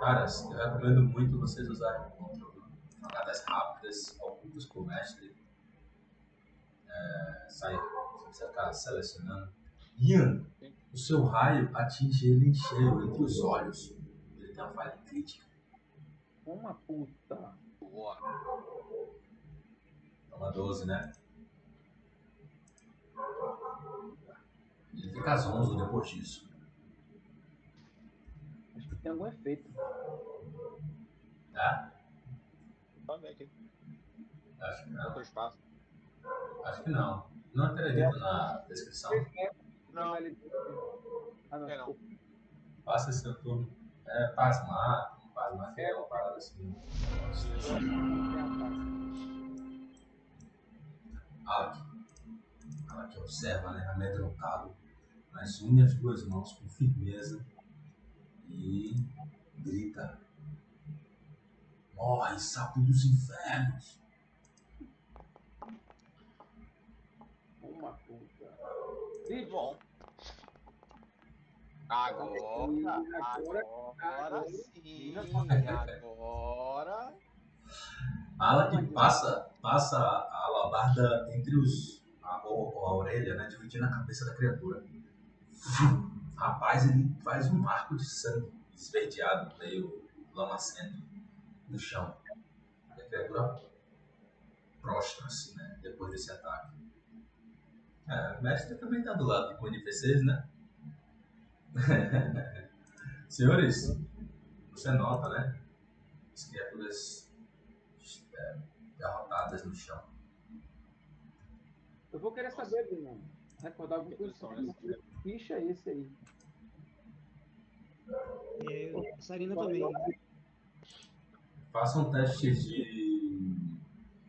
Caras, eu recomendo muito vocês usarem jogadas rápidas, ocultas pro mestre. É, sai, você precisa ficar selecionando. Ian, o seu raio atinge ele em cheio, entre os olhos. Ele tem uma falha crítica. Uma puta. Boa. Toma 12, né? Ele fica zonzo depois disso. Tem algum efeito. Tá? Vamos ver aqui. Acho que não. Outro espaço. Acho que não. Não acredito na descrição. Não, ele. Ah, não, É, não. Faça seu turno. É pasmar. Pasmar é uma parada assim. Alec. Alec observa, né? Amedrontado. Mas une as duas mãos com firmeza. E grita. Morre, sapo dos infernos. Uma puta. Bom. Agora, agora sim, agora. Ala que passa, passa a alabarda entre os. A, a, a orelha, né? Dividindo a cabeça da criatura. Rapaz, ele faz um arco de sangue esverdeado, meio lamacento, no chão. A criatura prostra, assim, né? Depois desse ataque. É, o mestre também tá do lado com NPCs, né? Senhores, você nota, né? As criaturas é, derrotadas no chão. Eu vou querer saber, Bruno. Recordar alguma coisa que ficha é esse aí. É, Sarina também. Façam testes de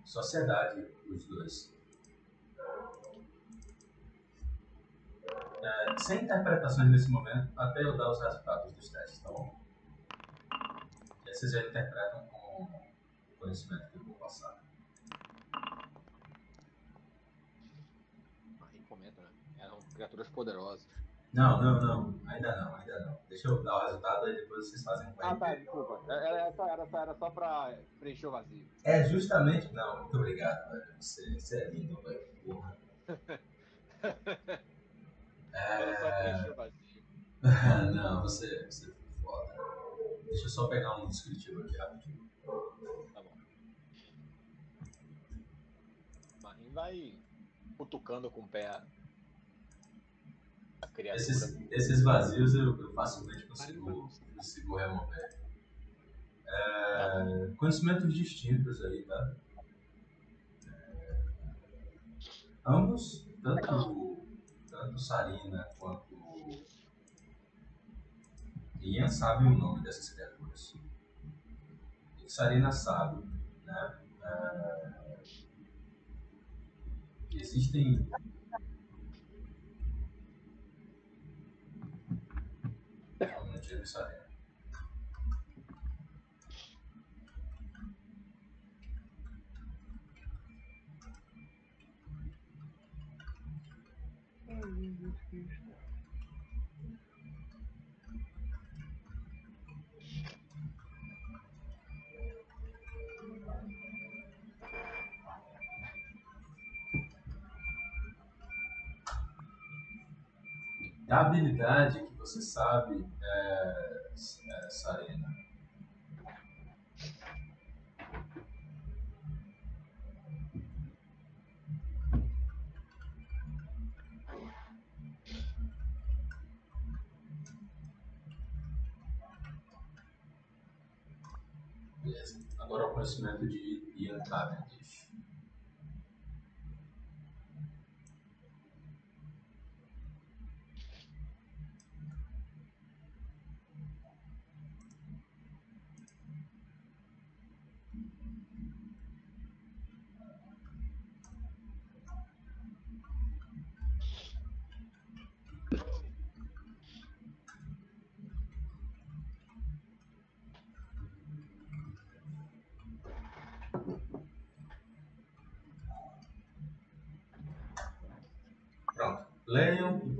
sociedade, os dois. É, sem interpretações nesse momento, até eu dar os resultados dos testes, tá bom? E aí vocês já interpretam com o conhecimento que eu vou passar. Aí comenta, né? Eram criaturas poderosas. Não, não, não. Ainda não, ainda não. Deixa eu dar o resultado e depois vocês fazem com Ah, tá, desculpa. Era, era, só, era, só, era só pra preencher o vazio. É justamente. Não, muito obrigado, velho. Você, você é lindo, velho. Porra. Era só É... preencher o vazio. não, você, você foi foda. Deixa eu só pegar um descritivo aqui rapidinho. Tá bom. Marim vai cutucando com o pé criatura. Esses, esses vazios eu, eu facilmente consigo, consigo remover. É, conhecimentos distintos aí, tá? É, ambos, tanto, tanto Sarina quanto Ian sabem o nome dessas criaturas. E Sarina sabe, né? É, existem Sarina. Da habilidade você sabe, é, é. Beleza. Agora o conhecimento de Ian Cavendish.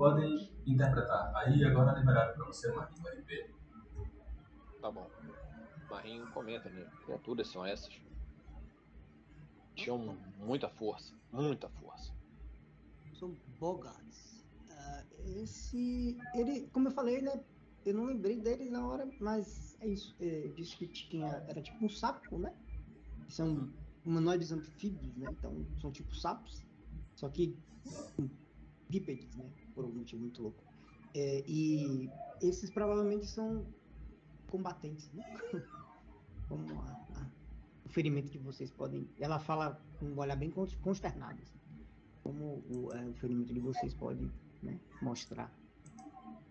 Podem interpretar. Aí agora é liberado para você, Marquinhos, o RP. Tá bom. Marinho comenta, né? Criaturas são essas. Tinham muita força. Muita força. São Bogarts. Ah, esse. Ele, como eu falei, né? Eu não lembrei dele na hora, mas é isso. É, disse que tinha. Era tipo um sapo, né? São humanoides anfíbios, né? Então são tipo sapos. Só que bípedes, né? Por algum motivo muito louco. É, e esses provavelmente são combatentes, né? Como a- a- o ferimento que vocês podem. Ela fala com um olhar bem cons- consternado. assim. Como o, é, o ferimento de vocês pode né, mostrar.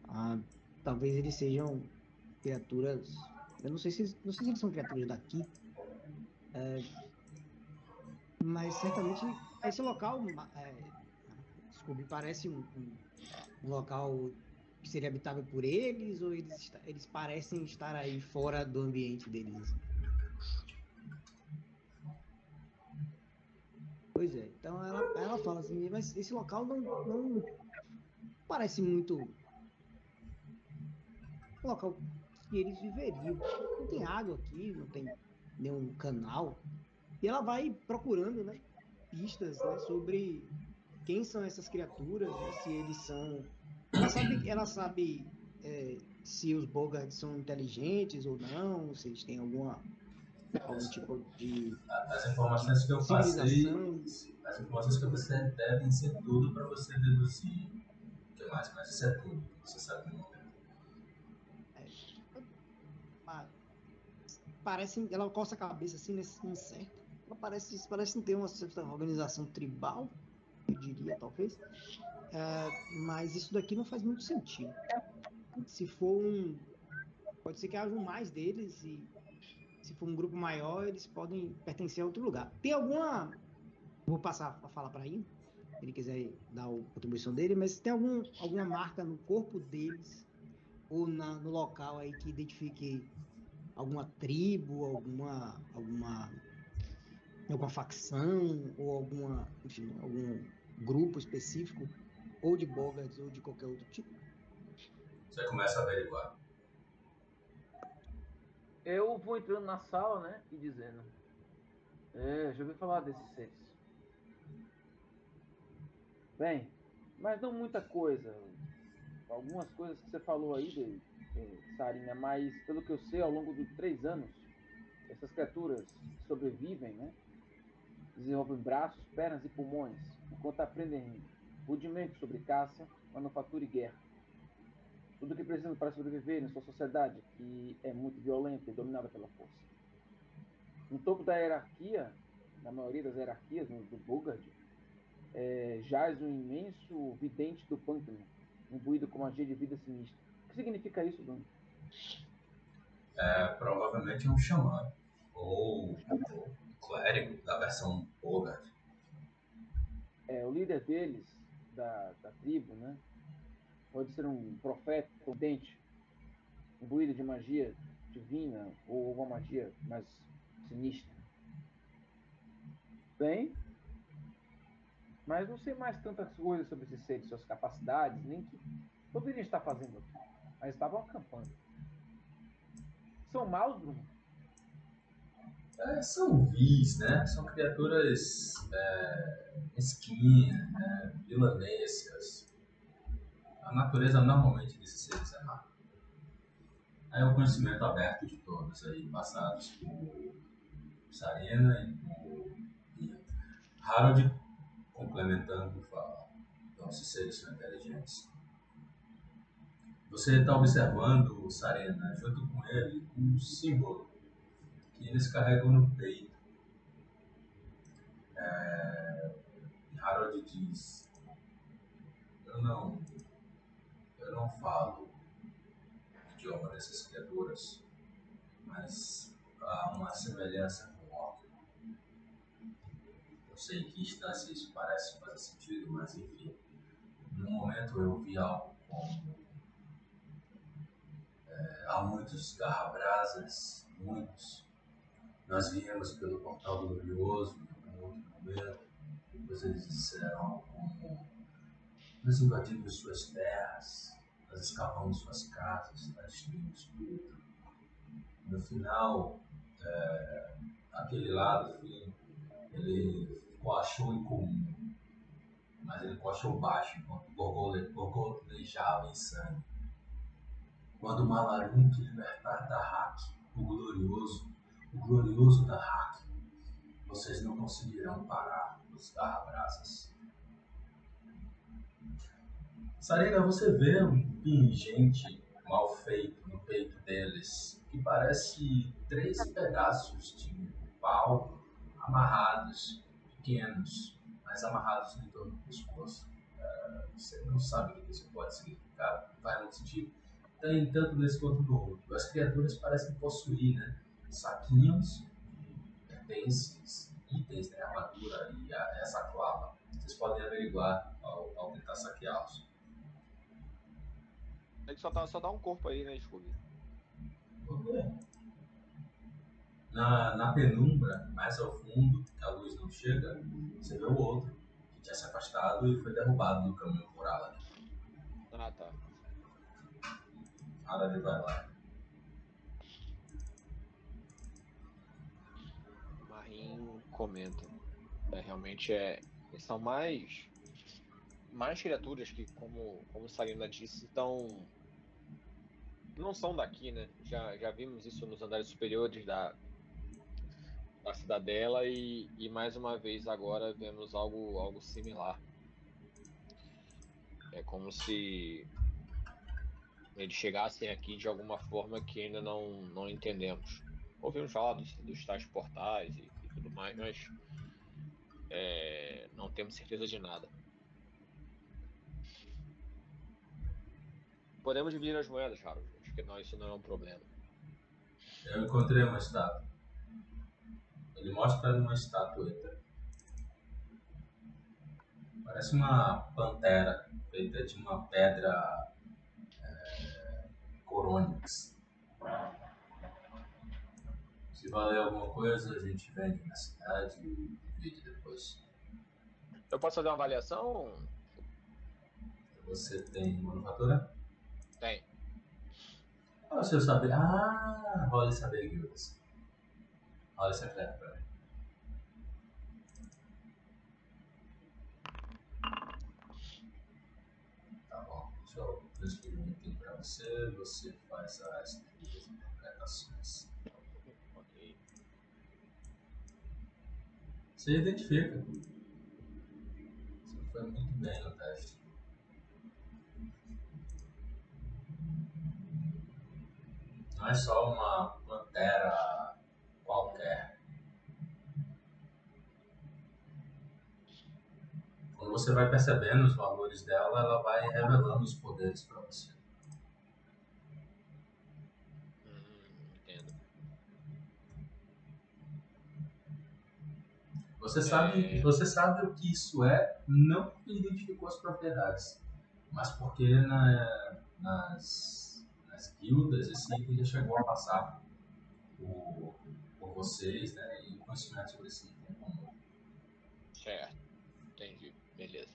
Ah, talvez eles sejam criaturas. Eu não sei se não sei se eles são criaturas daqui. é, mas certamente esse local é, Scooby parece um, um- um local que seria habitável por eles ou eles, eles parecem estar aí fora do ambiente deles? assim? Pois é, então ela, ela fala assim, mas esse local não, não parece muito um local que eles viveriam. Não tem água aqui, não tem nenhum canal. E ela vai procurando, né, pistas né, sobre quem são essas criaturas, né, se eles são. Ela sabe, ela sabe é, se os Bogarts são inteligentes ou não, se eles têm alguma algum tipo de As informações que eu passei, as informações que passei devem ser tudo para você deduzir. O que mais? Mas isso é tudo você sabe no momento. Pa- Parece, ela coça a cabeça assim nesse incerto. Ela parece, parece não ter uma certa organização tribal, eu diria, talvez. É, mas isso daqui não faz muito sentido. Se for um. Pode ser que haja mais deles e se for um grupo maior, eles podem pertencer a outro lugar. Tem alguma. Vou passar a falar para ele, se ele quiser dar a contribuição dele, mas tem algum, alguma marca no corpo deles ou na- no local aí que identifique alguma tribo, alguma alguma alguma facção ou alguma, enfim, algum grupo específico ou de Bogarts ou de qualquer outro tipo. Você começa a averiguar. Eu vou entrando na sala, né? E dizendo. É, já ouvi falar desses seres. Bem, mas não muita coisa. Algumas coisas que você falou aí, de, de Sarina, mas pelo que eu sei, ao longo de três anos, essas criaturas sobrevivem, né? Desenvolvem braços, pernas e pulmões, enquanto aprendem rudimentos sobre caça, manufatura e guerra. Tudo o que precisam para sobreviver em sua sociedade, que é muito violenta e dominada pela força. No topo da hierarquia, na maioria das hierarquias do Bogard, é, jaz um imenso vidente do pântano, imbuído com magia de vida sinistra. O que significa isso, Bruno? É, provavelmente um xamã. Ou ou clérigo da versão Bogart. É, o líder deles, da, da tribo, né? Pode ser um profeta, um dente, imbuído de magia divina ou alguma magia mais sinistra. Bem, mas não sei mais tantas coisas sobre esses seres, suas capacidades, nem que poderiam estar fazendo aqui. Mas estavam acampando. São maus, Bruno? É, são vis, né? São criaturas é, mesquinhas, né? vilanescas. A natureza normalmente desses seres é má. Aí o conhecimento aberto de todos aí, passados por Sarena e por. Harold, complementando, fala. Então, esses seres são inteligentes. Você está observando, Sarena, junto com ele, um símbolo que eles carregam no peito. É, Harold diz: Eu não, eu não falo o idioma dessas criaturas, mas há uma semelhança com o orc. Eu sei que instância isso parece fazer sentido, mas enfim. No momento eu vi algo como é, há muitos garrabrasas, muitos nós viemos pelo portal glorioso em um outro momento. Depois eles disseram como nós invadimos suas terras, nós escavamos suas casas, nós destruímos tudo. No final, é, aquele lado, enfim, ele coachou em comum, mas ele coachou baixo enquanto gorgole- gorgolejava em sangue. Quando Malarunk libertar Dahak, o glorioso, o glorioso da Hack. Vocês não conseguirão parar os garrabrasas. Sarena, você vê um pingente mal feito no peito deles, que parece três pedaços de pau amarrados, pequenos, mas amarrados em torno do pescoço. Eh, você não sabe o que isso pode significar, faz muito sentido. Tem tanto nesse quanto no outro. As criaturas parecem possuir, né? Saquinhos de pertences, itens, né, armadura e a, essa clava. Vocês podem averiguar ao, ao tentar saqueá-los. Que só dá, só dá um corpo aí, né, Scooby? Na, na penumbra, mais ao fundo, que a luz não chega, você vê o outro, que tinha se afastado e foi derrubado no caminho por Alan. Ah, tá. Harald vai lá. Comenta. É, realmente é. São mais. Mais criaturas que, como, como Sarina disse, estão. Não são daqui, né? Já, já vimos isso nos andares superiores da, da cidadela e, e mais uma vez agora vemos algo, algo similar. É como se eles chegassem aqui de alguma forma que ainda não, não entendemos. Ouvimos falar dos, dos tais portais e tudo mais, mas é, não temos certeza de nada. Podemos dividir as moedas, Harold. Acho que não, isso não é um problema. Eu encontrei uma estátua. Ele mostra uma estatueta. Parece uma pantera feita de uma pedra é, corônix. Se valer alguma coisa, a gente vende na cidade e divide depois. Eu posso fazer uma avaliação? Você tem manufatura? Tem. Qual é o seu saber? Ah, rola saber guildas. Rola secreto pra mim. Tá bom. Deixa eu transferir um item pra você. Você faz as interpretações. Você identifica. Você foi muito bem no teste. Não é só uma pantera qualquer. Quando você vai percebendo os valores dela, ela vai revelando os poderes para você. Hum, entendo. Você sabe, É. você sabe o que isso é, não porque identificou as propriedades, mas porque na- nas, nas guildas esse item já chegou a passar por, por vocês, né? E o conhecimento sobre esse item é comum. Certo. Entendi. Beleza.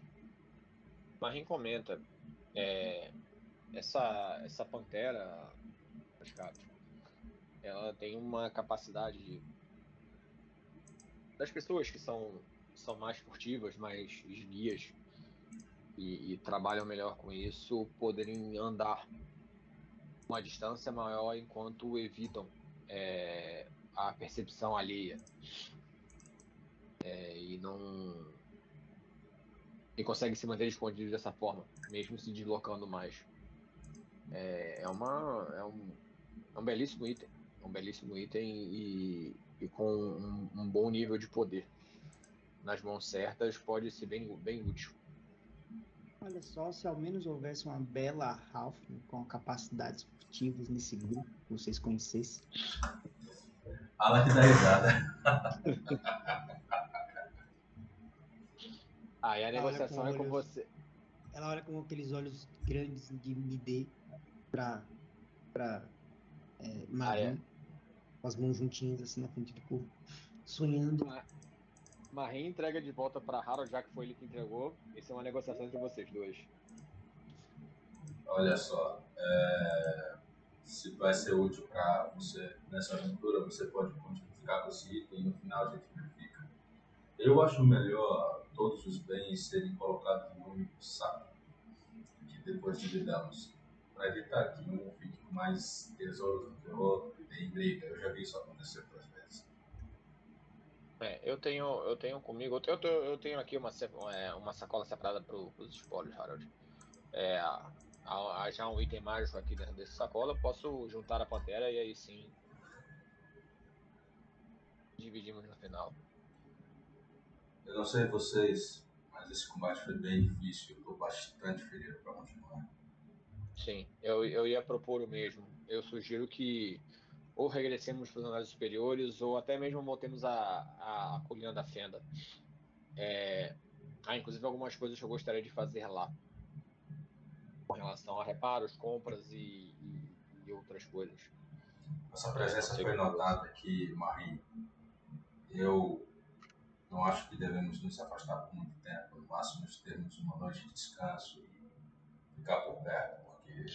Marim comenta. é, essa, essa pantera, ela tem uma capacidade de- das pessoas que são, são mais furtivas, mais esguias e, e trabalham melhor com isso, poderem andar uma distância maior enquanto evitam é, a percepção alheia. É, e não. E consegue se manter escondido dessa forma, mesmo se deslocando mais. É, é uma. É um, é um belíssimo item. É um belíssimo item e, e com um, um bom nível de poder. Nas mãos certas pode ser bem, bem útil. Olha só, se ao menos houvesse uma bela Ralph com capacidades furtivas nesse grupo, que vocês conhecessem. Fala que dá risada. Aí a Olha negociação com é com olhos- você. Ela olha com aqueles olhos grandes de Midê pra, pra é, Ah, é? Com as mãos juntinhas assim na frente do corpo, sonhando. Marim entrega de volta para Harold, já que foi ele que entregou. Isso é uma negociação entre vocês dois. Olha só, é, se vai ser útil para você nessa aventura, você pode ficar com esse item e no final a gente verifica. Eu acho melhor todos os bens serem colocados em um único saco, que depois dividamos, para evitar que um fique com mais tesouros do que o outro dê briga. Eu já vi isso acontecer outras vezes. É, eu tenho, eu tenho comigo, eu tenho, eu tenho aqui uma, é, uma sacola separada para os espólios, Harold. É, há, há já um item mágico aqui dentro dessa sacola, eu posso juntar a pantera e aí sim dividimos no final. Eu não sei vocês, mas esse combate foi bem difícil. Eu estou bastante ferido para continuar. Sim, eu, eu ia propor o mesmo. Eu sugiro que ou regressemos para os andares superiores ou até mesmo voltemos a, a colina da fenda. É, há inclusive algumas coisas que eu gostaria de fazer lá. Com relação a reparos, compras e, e, e outras coisas. Nossa presença foi notada aqui, Marie. Eu não acho que devemos nos afastar por muito tempo. No máximo, termos uma noite de descanso e ficar por perto, porque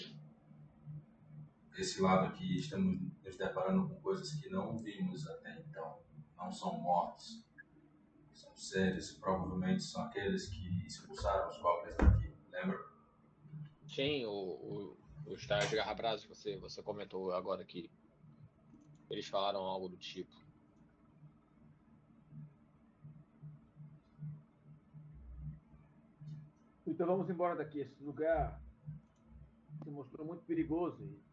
desse lado aqui estamos nos deparando com coisas que não vimos até então. Não são mortos. São seres, provavelmente são aqueles que expulsaram os goblins daqui. Lembra? Sim, o, o, o estágio de Garra Brasa que você, você comentou agora que eles falaram algo do tipo. Então vamos embora daqui. Esse lugar se mostrou muito perigoso. E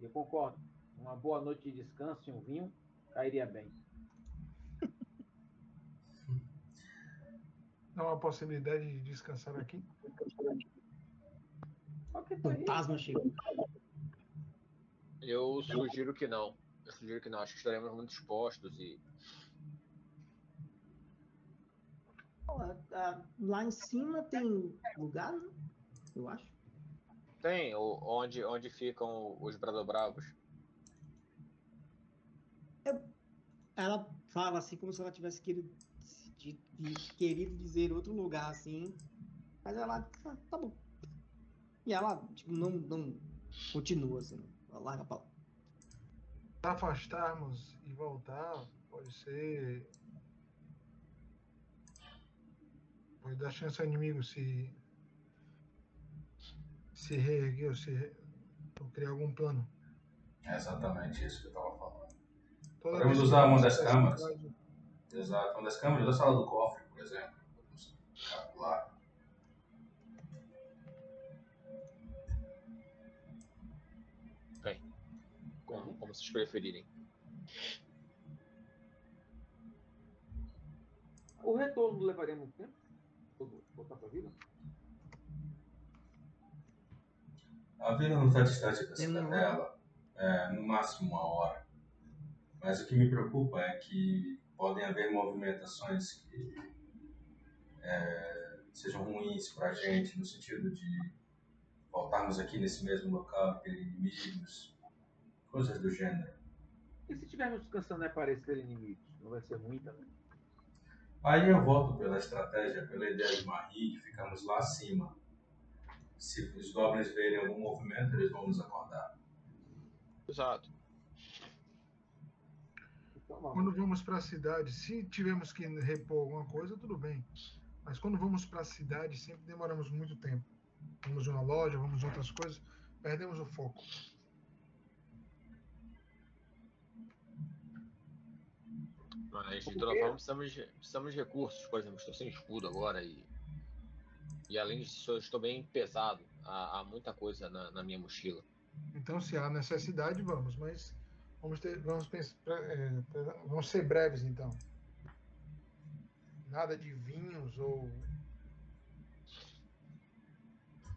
eu concordo. Uma boa noite de descanso e um vinho cairia bem. Não há possibilidade de descansar aqui? Fantasma chegou. Eu sugiro que não. Eu sugiro que não. Acho que estaremos muito expostos e. Lá em cima tem lugar, né? Eu acho. Tem o, onde, onde ficam os Bradobravos. Ela fala assim como se ela tivesse querido, de- de- querido dizer outro lugar assim. Mas ela, ah, tá bom. E ela, tipo, não, não continua assim. Ela larga pra lá. afastarmos e voltar pode ser. Pode dar chance ao inimigo se. Se reerguer ou, se, re- ou criar algum plano. É exatamente isso que eu estava falando. Toda Podemos usar uma das cidade, Exato. Uma das câmeras da sala do cofre, por exemplo. Vamos calcular. Como, como vocês preferirem. O retorno levaria muito tempo? Voltar para a A vila não está distante da cidadela, é, no máximo uma hora. Mas o que me preocupa é que podem haver movimentações que é, sejam ruins para a gente, no sentido de voltarmos aqui nesse mesmo local, ter inimigos, coisas do gênero. E se estivermos descansando e aparecer inimigos? Não vai ser ruim também? Aí eu volto pela estratégia, pela ideia de Marie, de ficarmos lá acima. Se os goblins verem algum movimento, eles vão nos acordar. Exato. Então. Quando vamos para a cidade, se tivermos que repor alguma coisa, tudo bem. Mas quando vamos para a cidade, sempre demoramos muito tempo. Vamos em uma loja, vamos em outras coisas, perdemos o foco. Mas de toda forma precisamos de, precisamos de recursos. Por exemplo, estou sem escudo agora e. E além disso, eu estou bem pesado. Há, há muita coisa na, na minha mochila. Então, se há necessidade, vamos. Mas vamos ter, vamos pensar, é, vamos ser breves, então. Nada de vinhos ou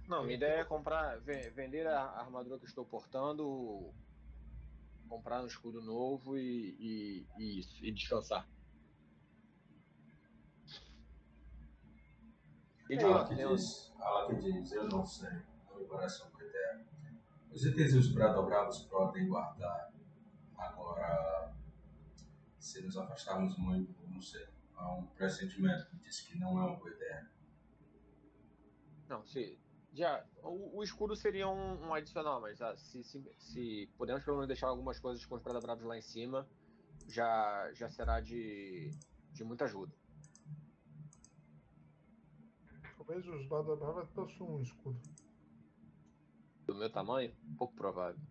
Não, minha ideia é comprar, ve- vender a armadura que estou portando, comprar um escudo novo e, e, e isso, e descansar. E de Ela lá, que um- diz, ela que diz, eu não sei, não me parece uma boa ideia. Os itens e os bravos podem guardar. Agora, se nos afastarmos muito, não sei. Há um pressentimento que diz que não é uma boa ideia. Não, se. Já, o, o escudo seria um, um adicional, mas ah, se, se, se pudermos pelo menos deixar algumas coisas com os Prada Bravos lá em cima, já, já será de, de muita ajuda. Talvez os Badabravas possuam um escudo. Do meu tamanho, pouco provável.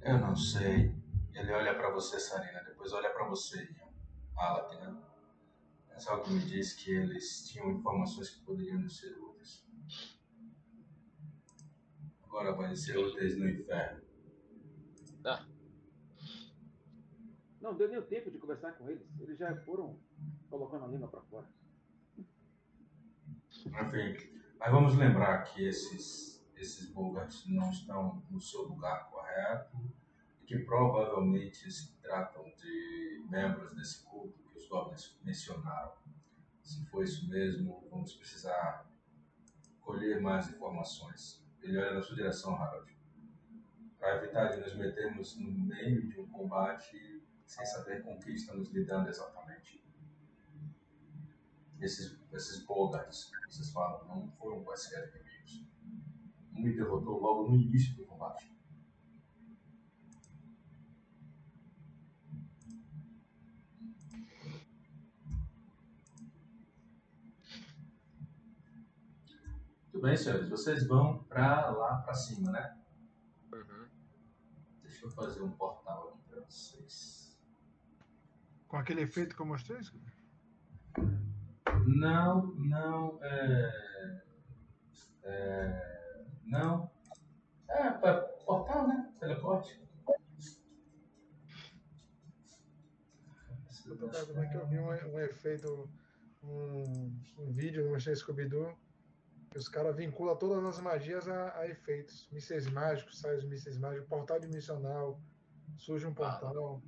Eu não sei. Ele olha pra você, Sarina, depois olha pra você. Alak, né? Mas algo me diz que eles tinham informações que poderiam nos ser úteis. Agora podem ser úteis no inferno. Ah, Não deu nem o tempo de conversar com eles. Eles já foram colocando a língua para fora. Enfim, mas vamos lembrar que esses, esses Bogarts não estão no seu lugar correto que provavelmente se tratam de membros desse culto que os goblins mencionaram. Se for isso mesmo, vamos precisar colher mais informações. Ele olha na sua direção, Harold. Para evitar de nos metermos no meio de um combate sem saber com que estamos lidando exatamente esses, esses Bogarts que vocês falam não foram quaisquer inimigos. me derrotou logo no início do combate. Muito bem, senhores. Vocês vão pra lá pra cima, né? Uhum. Deixa eu fazer um portal aqui pra vocês. Com aquele efeito que eu mostrei? Não, não, é. é não. É, pra portal, né? Teleporte. Eu tô como é que eu vi um, um efeito, um, um vídeo no Machine Scooby-Doo, que os caras vinculam todas as magias a, a efeitos. Mísseis mágicos, sai os mísseis mágicos, portal dimensional, surge um portal. Só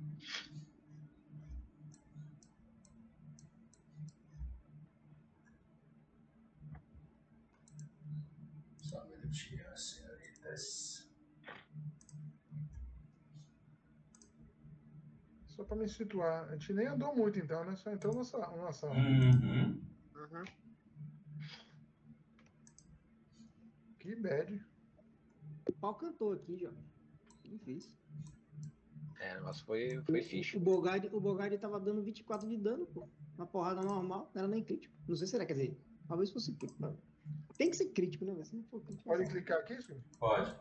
minutinho, senhoritas. Só pra me situar. A gente nem andou muito então, né? Só entrou numa sala. Uhum. Uhum. Que bad. O pau cantou aqui. Ele fez. É, o negócio foi, foi fixe. O Bogard, o Bogard tava dando 24 de dano, pô. Uma porrada normal, não era nem crítico. Não sei se era, quer dizer, talvez fosse crítico. não. Tem que ser crítico, né? Se não for crítico. Pode não. clicar aqui, Scooby? Pode.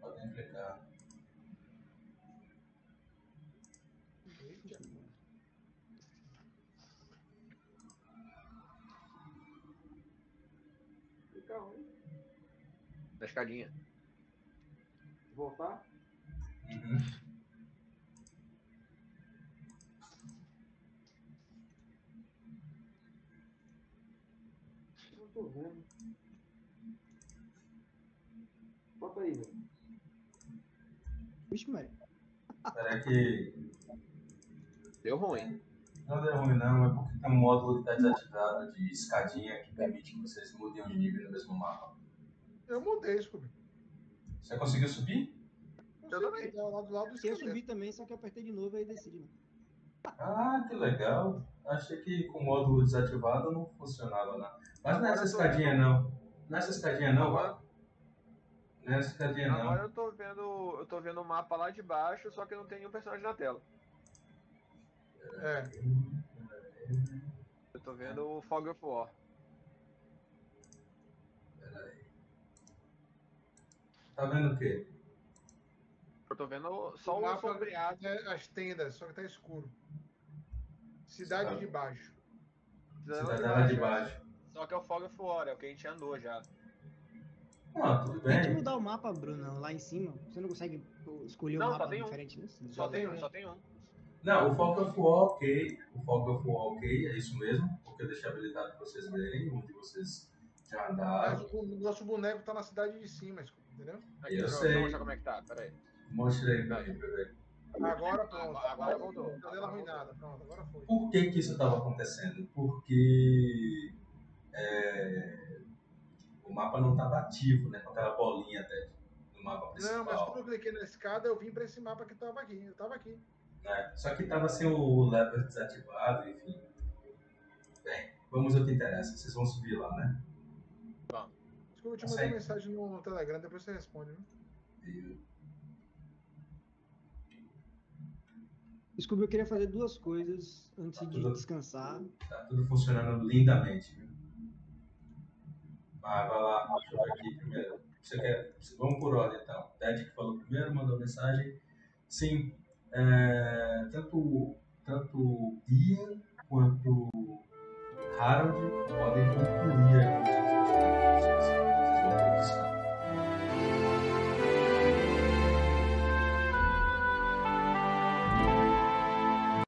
Podem clicar. Fica ruim. Na escadinha. Voltar? Uhum. Espera que Deu ruim. não deu ruim não, é porque tem um módulo que está desativado de escadinha que permite que vocês mudem de nível no mesmo mapa. Eu mudei, Scooby. Você conseguiu subir? Eu também. Tá lá do lado do Eu subi também, só que eu apertei de novo e aí decidi. Né? Ah, que legal. Achei que com o módulo desativado não funcionava não. Mas nessa Agora eu tô- escadinha não. Nessa escadinha não, Agora- Não. Agora eu tô vendo. Eu tô vendo o mapa lá de baixo, só que não tem nenhum personagem na tela. É. Eu tô vendo o Fog of War. Tá vendo o quê? Eu tô vendo só o o mapa sombreado. é as tendas, só que tá escuro. Cidade Tá. de baixo. Cidadela de baixo. Só que é o Fog of War, é o que a gente andou já. Ah, tudo Tente bem. mudar o mapa, Bruno, lá em cima. Você não consegue escolher Não, um só mapa tem um. diferente, né? Só tem, tem um. só tem um. Não, o Fog of War, ok. O Fog of War, ok. É isso mesmo. Porque eu deixei habilitado pra vocês verem onde vocês já Mas andaram. o nosso boneco tá na cidade de cima, entendeu? Aqui, Eu deixa sei. Deixa eu mostrar como é que tá, pera aí. Mostrei pra mim, ver. Agora pronto. Agora voltou. Cidadela arruinada. Pronto, agora foi. Por que, que isso estava acontecendo? Porque é, mapa não estava ativo, né? Com aquela bolinha até no mapa Não, mas principal. quando eu cliquei na escada, eu vim pra esse mapa que tava aqui. Eu tava aqui. né? Só que estava sem o lever desativado, enfim. Bem, vamos ao que interessa. Vocês vão subir lá, né? Scooby, eu te Tá mandei certo. mensagem no Telegram, depois você responde, viu? E- Scooby, eu queria fazer duas coisas antes de Tudo. descansar. Tá tudo funcionando lindamente. Ah, vai lá, deixa eu ver aqui primeiro. Você quer. Vamos por ordem então. Ted que falou primeiro, mandou mensagem. Sim, é, tanto, tanto Ian quanto Harold podem concluir